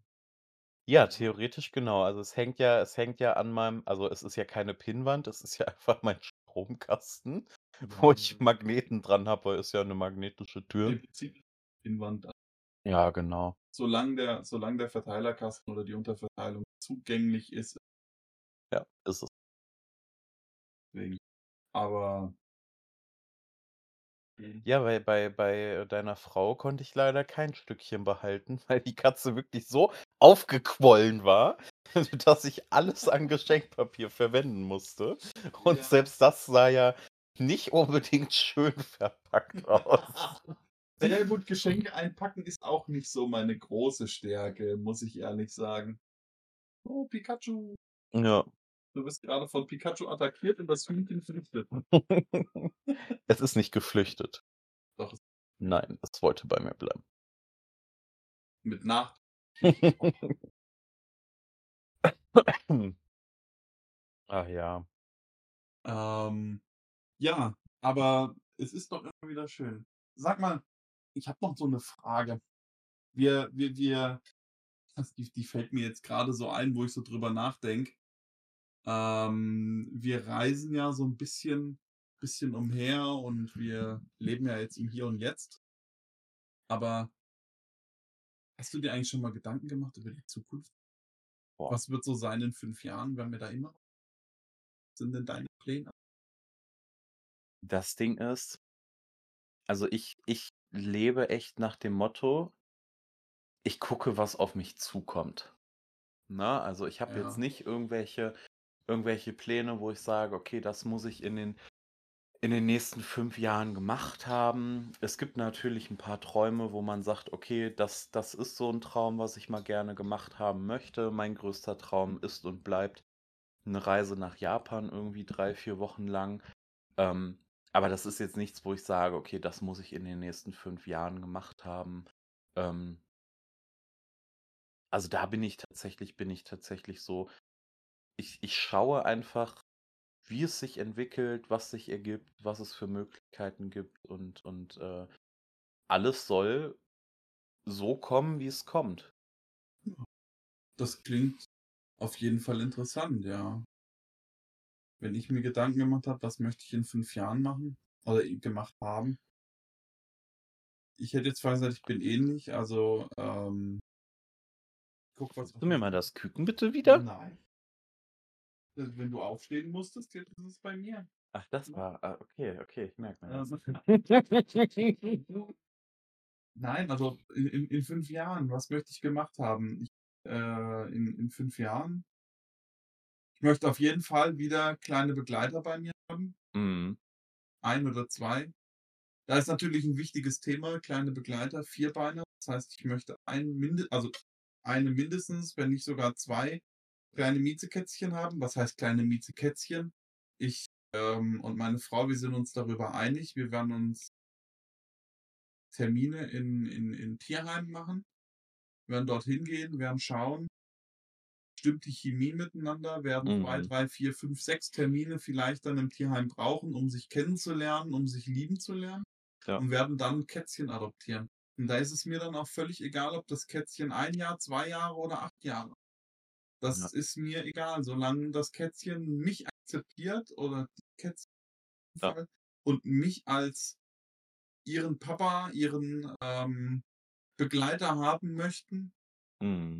ja, theoretisch genau. Also, es hängt ja es hängt ja an meinem also, es ist ja keine Pinnwand, es ist ja einfach mein Stromkasten, wo ich Ja. Magneten dran habe, weil ist ja 'ne magnetische Tür. Im Prinzip. Ja, genau. Solange der solange der Verteilerkasten oder die Unterverteilung zugänglich ist Ja, ist es. Deswegen. Aber Mhm. Ja, weil bei bei deiner Frau konnte ich leider kein Stückchen behalten, weil die Katze wirklich so aufgequollen war, dass ich alles an Geschenkpapier verwenden musste. Und Ja. selbst das sah ja nicht unbedingt schön verpackt aus. Sehr gut, Geschenke einpacken ist auch nicht so meine große Stärke, muss ich ehrlich sagen. Oh, Pikachu. Ja. Du wirst gerade von Pikachu attackiert und das Hühnchen flüchtet. Es ist nicht geflüchtet. Doch, Nein, es wollte bei mir bleiben. mit Nach Ach ja. Ähm, ja, aber es ist doch immer wieder schön. Sag mal, ich habe noch so eine Frage. Wir wir wir die die fällt mir jetzt gerade so ein, wo ich so drüber nachdenke. Ähm, wir reisen ja so ein bisschen bisschen umher und wir leben ja jetzt im Hier und Jetzt. Aber hast du dir eigentlich schon mal Gedanken gemacht über die Zukunft? Boah. Was wird so sein in 5 Jahren? Werden wir da immer sind denn deine Pläne? Das Ding ist also ich ich lebe echt nach dem Motto ich gucke, was auf mich zukommt. Ne? Also, ich habe jetzt Ja. nicht irgendwelche irgendwelche Pläne, wo ich sage: „Okay, das muss ich in den in den nächsten 5 Jahren gemacht haben.“ Es gibt natürlich 'n paar Träume, wo man sagt: „Okay, das das ist so 'n Traum, was ich mal gerne gemacht haben möchte.“ Mein größter Traum ist und bleibt 'ne Reise nach Japan irgendwie 3, 4 Wochen lang. Ähm, aber das ist jetzt nichts, wo ich sage: „Okay, das muss ich in den nächsten 5 Jahren gemacht haben.“ Ähm also, da bin ich tatsächlich bin ich tatsächlich so ich ich schaue einfach, wie es sich entwickelt, was sich ergibt, was es für Möglichkeiten gibt und und, äh, alles soll so kommen, wie es kommt. Das klingt auf jeden Fall interessant, ja. Wenn ich mir Gedanken gemacht habe, was möchte ich in 5 Jahren machen oder gemacht haben ich hätte jetzt zwar gesagt, ich bin ähnlich, also, ähm gucke, was auf du mir mal das Küken bitte wieder? Nein. Äh, wenn du aufstehen musstest, jetzt ist es bei mir. Ach, das war ah, okay, okay, ich merke mir das. Nein, also in in in 5 Jahren, was möchte ich gemacht haben? Ich äh, in in 5 Jahren ich möchte auf jeden Fall wieder kleine Begleiter bei mir haben. Mhm. 1 oder 2. Da ist natürlich 'n wichtiges Thema, kleine Begleiter, Vierbeiner. Das heißt, ich möchte einen minde also eine mindestens, wenn nicht sogar 2 kleine Miezekätzchen haben. Was heißt kleine Miezekätzchen? Ich, ähm, und meine Frau, wir sind uns darüber einig, wir werden uns Termine in in in Tierheimen machen. Werden dort hingehen, werden schauen stimmt die Chemie miteinander, werden 2, Mhm. 3, 4, 5, 6 Termine vielleicht dann im Tierheim brauchen, um sich kennenzulernen, um sich lieben zu lernen Ja. und werden dann Kätzchen adoptieren. Und da ist es mir dann auch völlig egal, ob das Kätzchen 1 Jahr, 2 Jahre oder 8 Jahre Ja. das ist mir egal, solange das Kätzchen mich akzeptiert oder die Kätzchen Ja. und mich als ihren Papa, ihren, ähm, Begleiter haben möchten Mhm.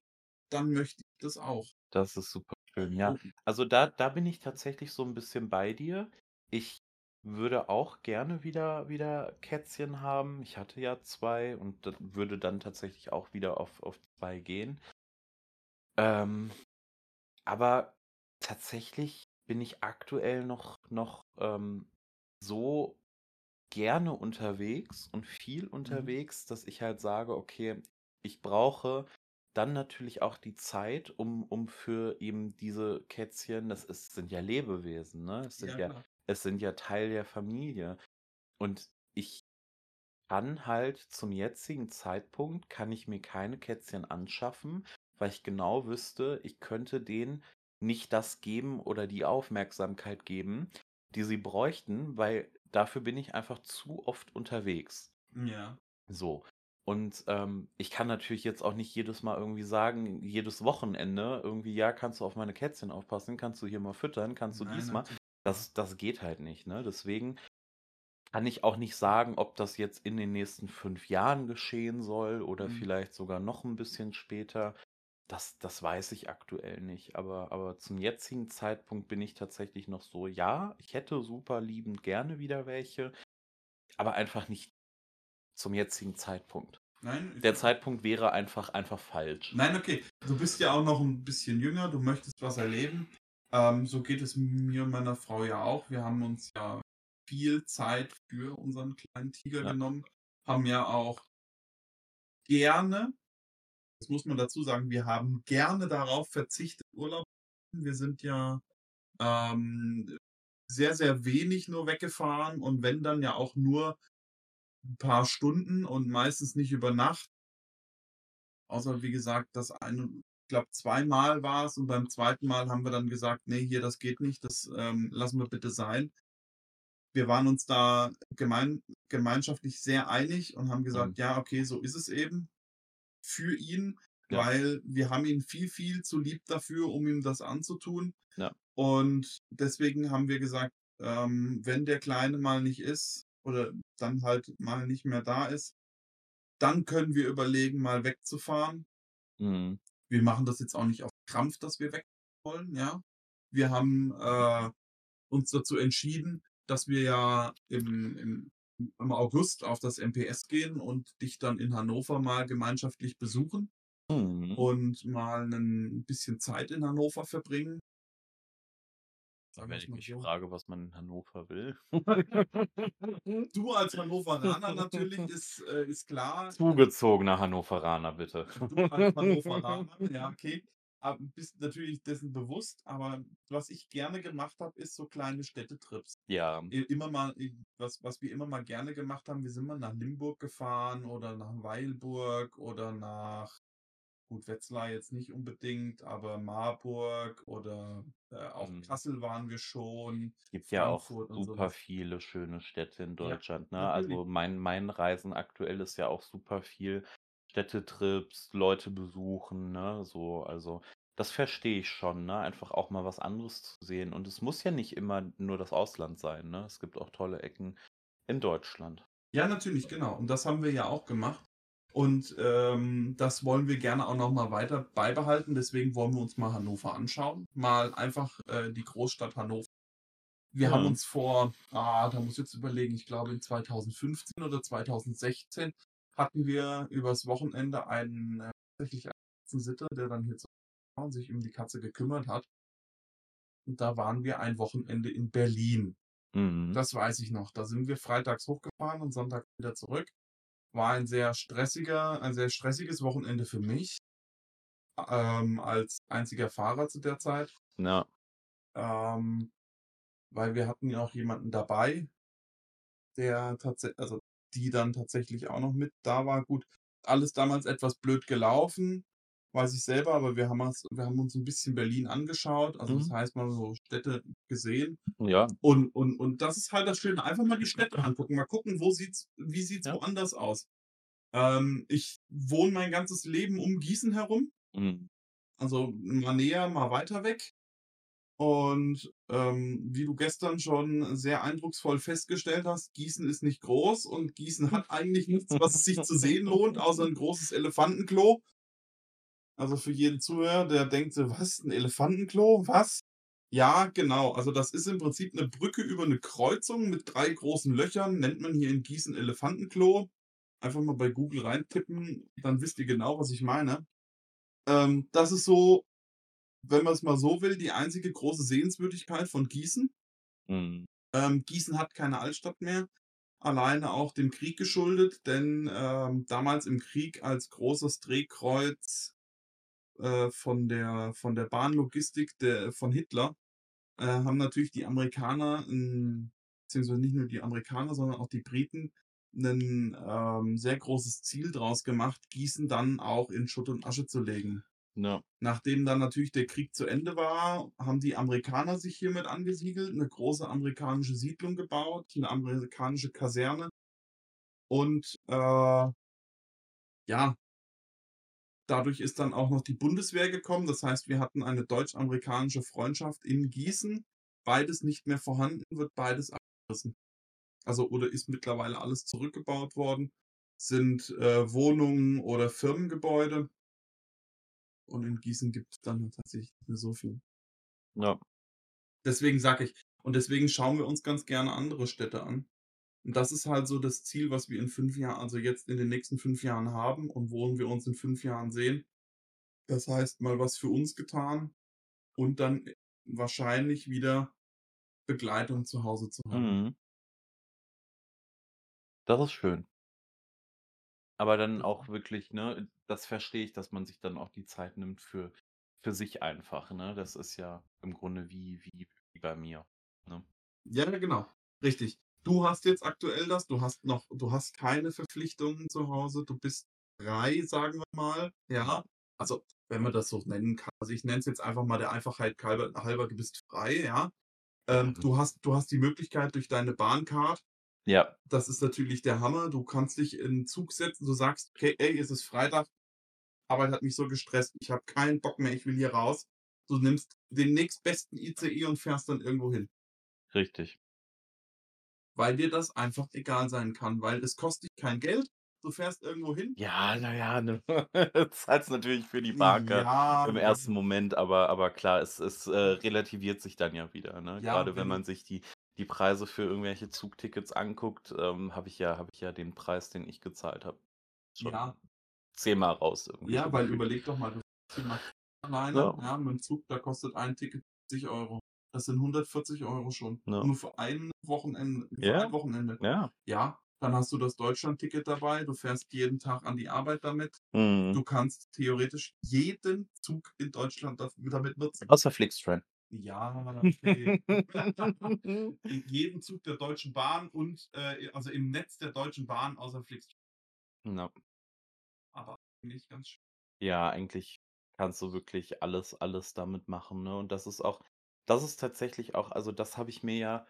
Dann möchte ich das auch. Das ist super schön, ja. Also, da da bin ich tatsächlich so 'n bisschen bei dir. Ich würde auch gerne wieder wieder Kätzchen haben. Ich hatte ja 2 und würde dann tatsächlich auch wieder auf auf 2 gehen. Ähm, aber tatsächlich bin ich aktuell noch noch, ähm, so gerne unterwegs und viel Mhm. unterwegs, dass ich halt sage: „Okay, ich brauche dann natürlich auch die Zeit, um um für eben diese Kätzchen“ das ist sind ja Lebewesen, ne? Es sind Ja, ja es sind ja Teil der Familie. Und ich kann halt zum jetzigen Zeitpunkt kann ich mir keine Kätzchen anschaffen, weil ich genau wüsste, ich könnte denen nicht das geben oder die Aufmerksamkeit geben, die sie bräuchten, weil dafür bin ich einfach zu oft unterwegs. Ja. So. Und, ähm, ich kann natürlich jetzt auch nicht jedes Mal irgendwie sagen, jedes Wochenende irgendwie: „Ja, kannst du auf meine Kätzchen aufpassen? Kannst du hier mal füttern? Kannst du Nein, dies mal?“ natürlich Das das geht halt nicht, ne? Deswegen kann ich auch nicht sagen, ob das jetzt in den nächsten 5 Jahren geschehen soll oder Mhm. vielleicht sogar noch 'n bisschen später. Das das weiß ich aktuell nicht. Aber aber zum jetzigen Zeitpunkt bin ich tatsächlich noch so: „Ja, ich hätte super liebend gerne wieder welche.“ aber einfach nicht zum jetzigen Zeitpunkt. Nein? Der Zeitpunkt wäre einfach, einfach falsch. Nein, okay. Du bist ja auch noch ein bisschen jünger, du möchtest was erleben. Ähm, so geht es mir und meiner Frau ja auch. Wir haben uns ja viel Zeit für unseren kleinen Tiger Ja. genommen, haben ja auch gerne, das muss man dazu sagen, wir haben gerne darauf verzichtet, Urlaub. zu machen. Wir sind ja ähm, sehr, sehr wenig nur weggefahren und wenn dann ja auch nur ein paar Stunden und meistens nicht über Nacht. Außer wie gesagt, das eine, ich glaube, zweimal war es und beim zweiten Mal haben wir dann gesagt, nee, hier, das geht nicht, das ähm, lassen wir bitte sein. Wir waren uns da gemein, gemeinschaftlich sehr einig und haben gesagt, Mhm. ja, okay, so ist es eben für ihn, Ja. weil wir haben ihn viel, viel zu lieb dafür, um ihm das anzutun. Ja. Und deswegen haben wir gesagt, ähm, wenn der Kleine mal nicht ist oder dann halt mal nicht mehr da ist, dann können wir überlegen, mal wegzufahren. Mhm. Wir machen das jetzt auch nicht auf Krampf, dass wir weg wollen, ja. Wir haben äh, uns dazu entschieden, dass wir ja im, im, im August auf das MPS gehen und dich dann in Hannover mal gemeinschaftlich besuchen Mhm. und mal ein bisschen Zeit in Hannover verbringen. Sagen Wenn ich mich so. frage, was man in Hannover will. Du als Hannoveraner natürlich ist, äh, ist klar. Zugezogener Hannoveraner, bitte. Du als Hannoveraner, ja, okay. Aber bist natürlich dessen bewusst, aber was ich gerne gemacht habe, ist so kleine Städtetrips. Ja. Immer mal, was, was wir immer mal gerne gemacht haben, wir sind mal nach Limburg gefahren oder nach Weilburg oder nach, gut, Wetzlar jetzt nicht unbedingt, aber Marburg oder äh, auch Mhm. Kassel waren wir schon. Es gibt ja auch super sowas. viele schöne Städte in Ja, Deutschland, ne? natürlich. Also mein, mein Reisen aktuell ist ja auch super viel Städtetrips, Leute besuchen, ne? So, also das verstehe ich schon, ne? Einfach auch mal was anderes zu sehen. Und es muss ja nicht immer nur das Ausland sein, ne? Es gibt auch tolle Ecken in Deutschland. Ja, natürlich, genau. Und das haben wir ja auch gemacht. Und ähm, das wollen wir gerne auch noch mal weiter beibehalten. Deswegen wollen wir uns mal Hannover anschauen. Mal einfach äh, die Großstadt Hannover. Wir haben Ja. uns vor, ah, da muss ich jetzt überlegen, ich glaube in 2015 oder 2016 hatten wir übers Wochenende einen äh, tatsächlich einen Sitter, der dann hier zu war und sich um die Katze gekümmert hat. Und da waren wir ein Wochenende in Berlin. Mhm. Das weiß ich noch. Da sind wir freitags hochgefahren und Sonntag wieder zurück. War ein sehr stressiger, ein sehr stressiges Wochenende für mich. Ähm, als einziger Fahrer zu der Zeit. Ja. Ähm, weil wir hatten ja auch jemanden dabei, der tatsächlich, also die dann tatsächlich auch noch mit da war. Gut, alles damals etwas blöd gelaufen, weiß ich selber, aber wir haben uns, wir haben uns ein bisschen Berlin angeschaut. Also das Mhm. heißt mal so Städte gesehen. Ja. Und, und, und das ist halt das Schöne. Einfach mal die Städte angucken. Mal gucken, wo sieht's, wie sieht's Ja. woanders aus. Ähm, ich wohne mein ganzes Leben um Gießen herum. Mhm. Also mal näher, mal weiter weg. Und ähm, wie du gestern schon sehr eindrucksvoll festgestellt hast, Gießen ist nicht groß und Gießen hat eigentlich nichts, was es sich zu sehen lohnt, außer ein großes Elefantenklo. Also für jeden Zuhörer, der denkt so, was, ein Elefantenklo? Was? Ja, genau. Also das ist im Prinzip eine Brücke über eine Kreuzung mit drei großen Löchern, nennt man hier in Gießen Elefantenklo. Einfach mal bei Google reintippen, dann wisst ihr genau, was ich meine. Ähm, das ist so, wenn man es mal so will, die einzige große Sehenswürdigkeit von Gießen. Mhm. Ähm, Gießen hat keine Altstadt mehr, alleine auch dem Krieg geschuldet, denn ähm, damals im Krieg als großes Drehkreuz äh, von der, von der Bahnlogistik der, von Hitler äh, haben natürlich die Amerikaner, ähm, beziehungsweise nicht nur die Amerikaner, sondern auch die Briten, ein ähm, sehr großes Ziel draus gemacht, Gießen dann auch in Schutt und Asche zu legen. Ja. Nachdem dann natürlich der Krieg zu Ende war, haben die Amerikaner sich hiermit angesiedelt, eine große amerikanische Siedlung gebaut, eine amerikanische Kaserne. Und äh, ja, dadurch ist dann auch noch die Bundeswehr gekommen. Das heißt, wir hatten eine deutsch-amerikanische Freundschaft in Gießen. Beides nicht mehr vorhanden, wird beides abgerissen. Also oder ist mittlerweile alles zurückgebaut worden, sind äh, Wohnungen oder Firmengebäude. Und in Gießen gibt es dann tatsächlich nicht mehr so viel. Ja. Deswegen sage ich, und deswegen schauen wir uns ganz gerne andere Städte an. Und das ist halt so das Ziel, was wir in 5 Jahren also jetzt in den nächsten 5 Jahren haben und wo wir uns in 5 Jahren sehen. Das heißt, mal was für uns getan und dann wahrscheinlich wieder Begleitung zu Hause zu haben. Mhm. Das ist schön. Aber dann auch wirklich, ne, das verstehe ich, dass man sich dann auch die Zeit nimmt für für sich einfach, ne? Das ist ja im Grunde wie wie wie bei mir, ne? Ja, genau. Richtig. Du hast jetzt aktuell das, du hast noch du hast keine Verpflichtungen zu Hause, du bist frei, sagen wir mal, ja? Also, wenn man das so nennen kann. Also, ich nenne es jetzt einfach mal der Einfachheit halber halber, du bist frei, ja? Ähm, Mhm. du hast du hast die Möglichkeit durch deine Bahncard Ja. das ist natürlich der Hammer. Du kannst dich in 'n Zug setzen. Du sagst: „Okay, ey, es ist Freitag. Arbeit hat mich so gestresst. Ich habe keinen Bock mehr. Ich will hier raus.“ Du nimmst den nächstbesten ICE und fährst dann irgendwo hin. Richtig. Weil dir das einfach egal sein kann, weil es kostet dich kein Geld. Du fährst irgendwo hin. Ja, na ja, ne? Zahlst natürlich für die Bahncard Ja, im ja. ersten Moment, aber aber klar, es es, äh, relativiert sich dann ja wieder, ne? Ja, Grade wenn man sich die die Preise für irgendwelche Zugtickets anguckt, ähm, habe ich ja habe ich ja den Preis, den ich gezahlt habe, schon Ja. zehnmal raus irgendwie Ja, so weil überleg doch mal, du fährst alleine, Ja. ja, mit'm Zug, da kostet ein Ticket 40 €. Das sind 140 € schon. Ja. Nur für ein Wochenende für Ja. ein Wochenende. Ja. Ja, dann hast du das Deutschlandticket dabei. Du fährst jeden Tag an die Arbeit damit. Mhm. Du kannst theoretisch jeden Zug in Deutschland damit nutzen. Außer Flixtrain. Ja, okay. In jedem Zug der Deutschen Bahn und, äh, also im Netz der Deutschen Bahn außer Flixtrain. Ja. Aber nicht ganz sch Ja, eigentlich kannst du wirklich alles alles damit machen, ne? Und das ist auch das ist tatsächlich auch also, das habe ich mir ja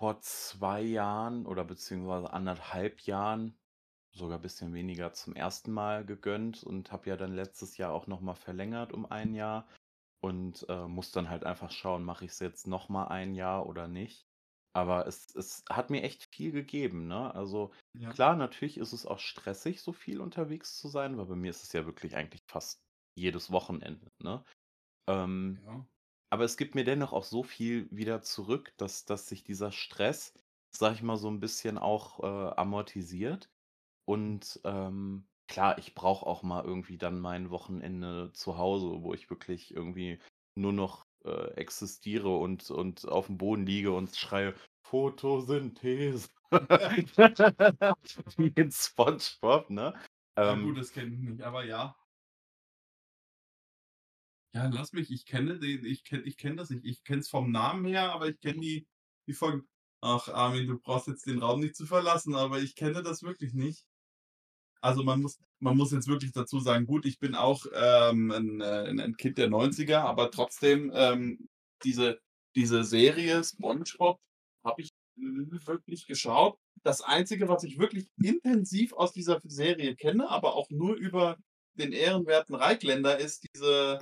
vor 2 Jahren oder beziehungsweise 1,5 Jahren, sogar bisschen weniger, zum 1. Mal gegönnt und habe ja dann letztes Jahr auch noch mal verlängert um 1 Jahr und, äh, muss dann halt einfach schauen, mache ich's jetzt noch mal 1 Jahr oder nicht. Aber es es hat mir echt viel gegeben, ne? Also, Ja. klar, natürlich ist es auch stressig, so viel unterwegs zu sein, weil bei mir ist es ja wirklich eigentlich fast jedes Wochenende, ne? Ähm, Ja. Aber es gibt mir dennoch auch so viel wieder zurück, dass dass sich dieser Stress, sage ich mal, so 'n bisschen auch, äh, amortisiert. Und, ähm, klar, ich brauche auch mal irgendwie dann mein Wochenende zu Hause, wo ich wirklich irgendwie nur noch, äh, existiere und und aufm Boden liege und schreie: „Photosynthese.“ Wie in SpongeBob, ne? Ja Ähm gut, das kenne ich nicht, aber ja. Ja, lass mich, ich kenne den ich kenne ich kenne das nicht. Ich kenne es vom Namen her, aber ich kenne die die Folgen ach, Armin, du brauchst jetzt den Raum nicht zu verlassen, aber ich kenne das wirklich nicht. Also, man muss man muss jetzt wirklich dazu sagen, gut, ich bin auch, ähm, 'n äh, 'n 'n Kind der 90er, aber trotzdem, ähm, diese diese Serie SpongeBob habe ich wirklich geschaut. Das Einzige, was ich wirklich intensiv aus dieser Serie kenne, aber auch nur über den ehrenwerten Reigländer, ist diese,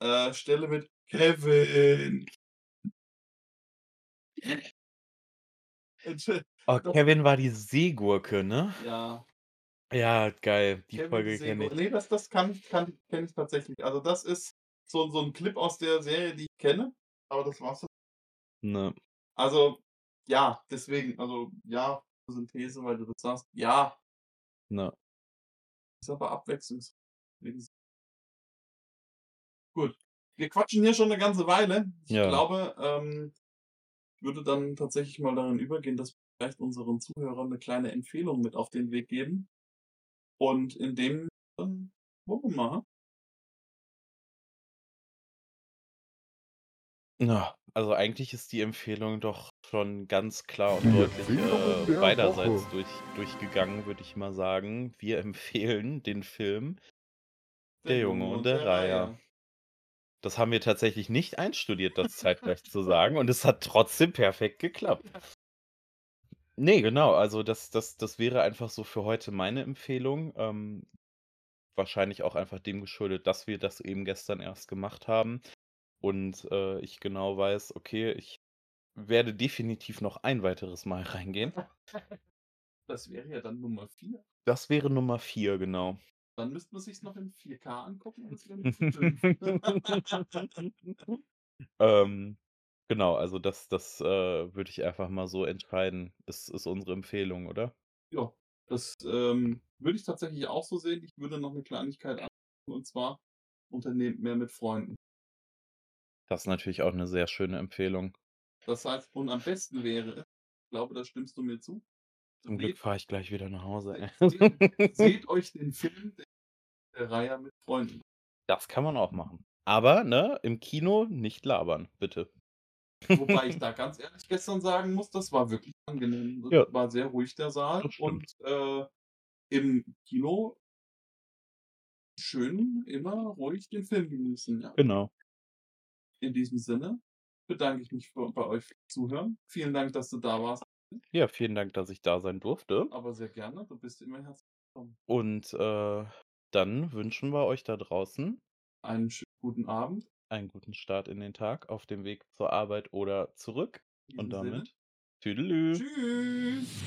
äh, Stelle mit „Kevin!“ Entschuldi Oh. Kevin war die Seegurke, ne? Ja. Ja, geil, die Kevin Folge kenne ich. Ne, das das kann ich kann kenne ich tatsächlich. Also, das ist so so 'n Clip aus der Serie, die ich kenne, aber das war's. Ne. Also, ja, deswegen, also, ja, Photosynthese, weil du das sagst, ja. Ne. Ist aber abwechslungs wenigst Gut. Wir quatschen hier schon 'ne ganze Weile. Ich Ja. glaube, ähm, ich würde dann tatsächlich mal darin übergehen, dass wir vielleicht unseren Zuhörern 'ne kleine Empfehlung mit auf den Weg geben. Und in dem dann gucken wir mal. Na, also, eigentlich ist die Empfehlung doch schon ganz klar und Die deutlich, äh, der beiderseits durch durchgegangen, würde ich mal sagen. Wir empfehlen den Film Der „Der Junge und der Reiher“. Das haben wir tatsächlich nicht einstudiert, das zeitgleich zu sagen, und es hat trotzdem perfekt geklappt. Ne, genau, also, das das das wäre einfach so für heute meine Empfehlung. Ähm, wahrscheinlich auch einfach dem geschuldet, dass wir das eben gestern erst gemacht haben und, äh, ich genau weiß, okay, ich werde definitiv noch ein weiteres Mal reingehen. Das wäre ja dann Nummer 4. Das wäre Nummer 4, genau. Dann müsste man sich's noch in 4K angucken, das wäre Nummer 5. Ähm Genau, also das das, äh, würde ich einfach mal so entscheiden. Das ist unsere Empfehlung, oder? Ja, das, ähm, würde ich tatsächlich auch so sehen. Ich würde noch 'ne Kleinigkeit anfügen, und zwar: Unternehmt mehr mit Freunden. Das ist natürlich auch 'ne sehr schöne Empfehlung. Das heißt und am besten wäre ich glaube, da stimmst du mir zu Zum Glück fahre ich gleich wieder nach Hause, seht seht euch den Film der Reihe mit Freunden. Das kann man auch machen. Aber, ne, im Kino nicht labern, bitte. Wobei ich da ganz ehrlich gestern sagen muss, das war wirklich angenehm. Das Ja. war sehr ruhig der Saal und, äh, im Kino schön immer ruhig den Film genießen, ja. Genau. In diesem Sinne bedanke ich mich bei euch fürs Zuhören. Vielen Dank, dass du da warst. Ja, vielen Dank, dass ich da sein durfte. Aber sehr gerne. Du bist immer herzlich willkommen. Und, äh, dann wünschen wir euch da draußen Einen schönen guten Abend. einen guten Start in den Tag auf dem Weg zur Arbeit oder zurück. In Und diesem Sinne damit Tüdelü. Tschüss.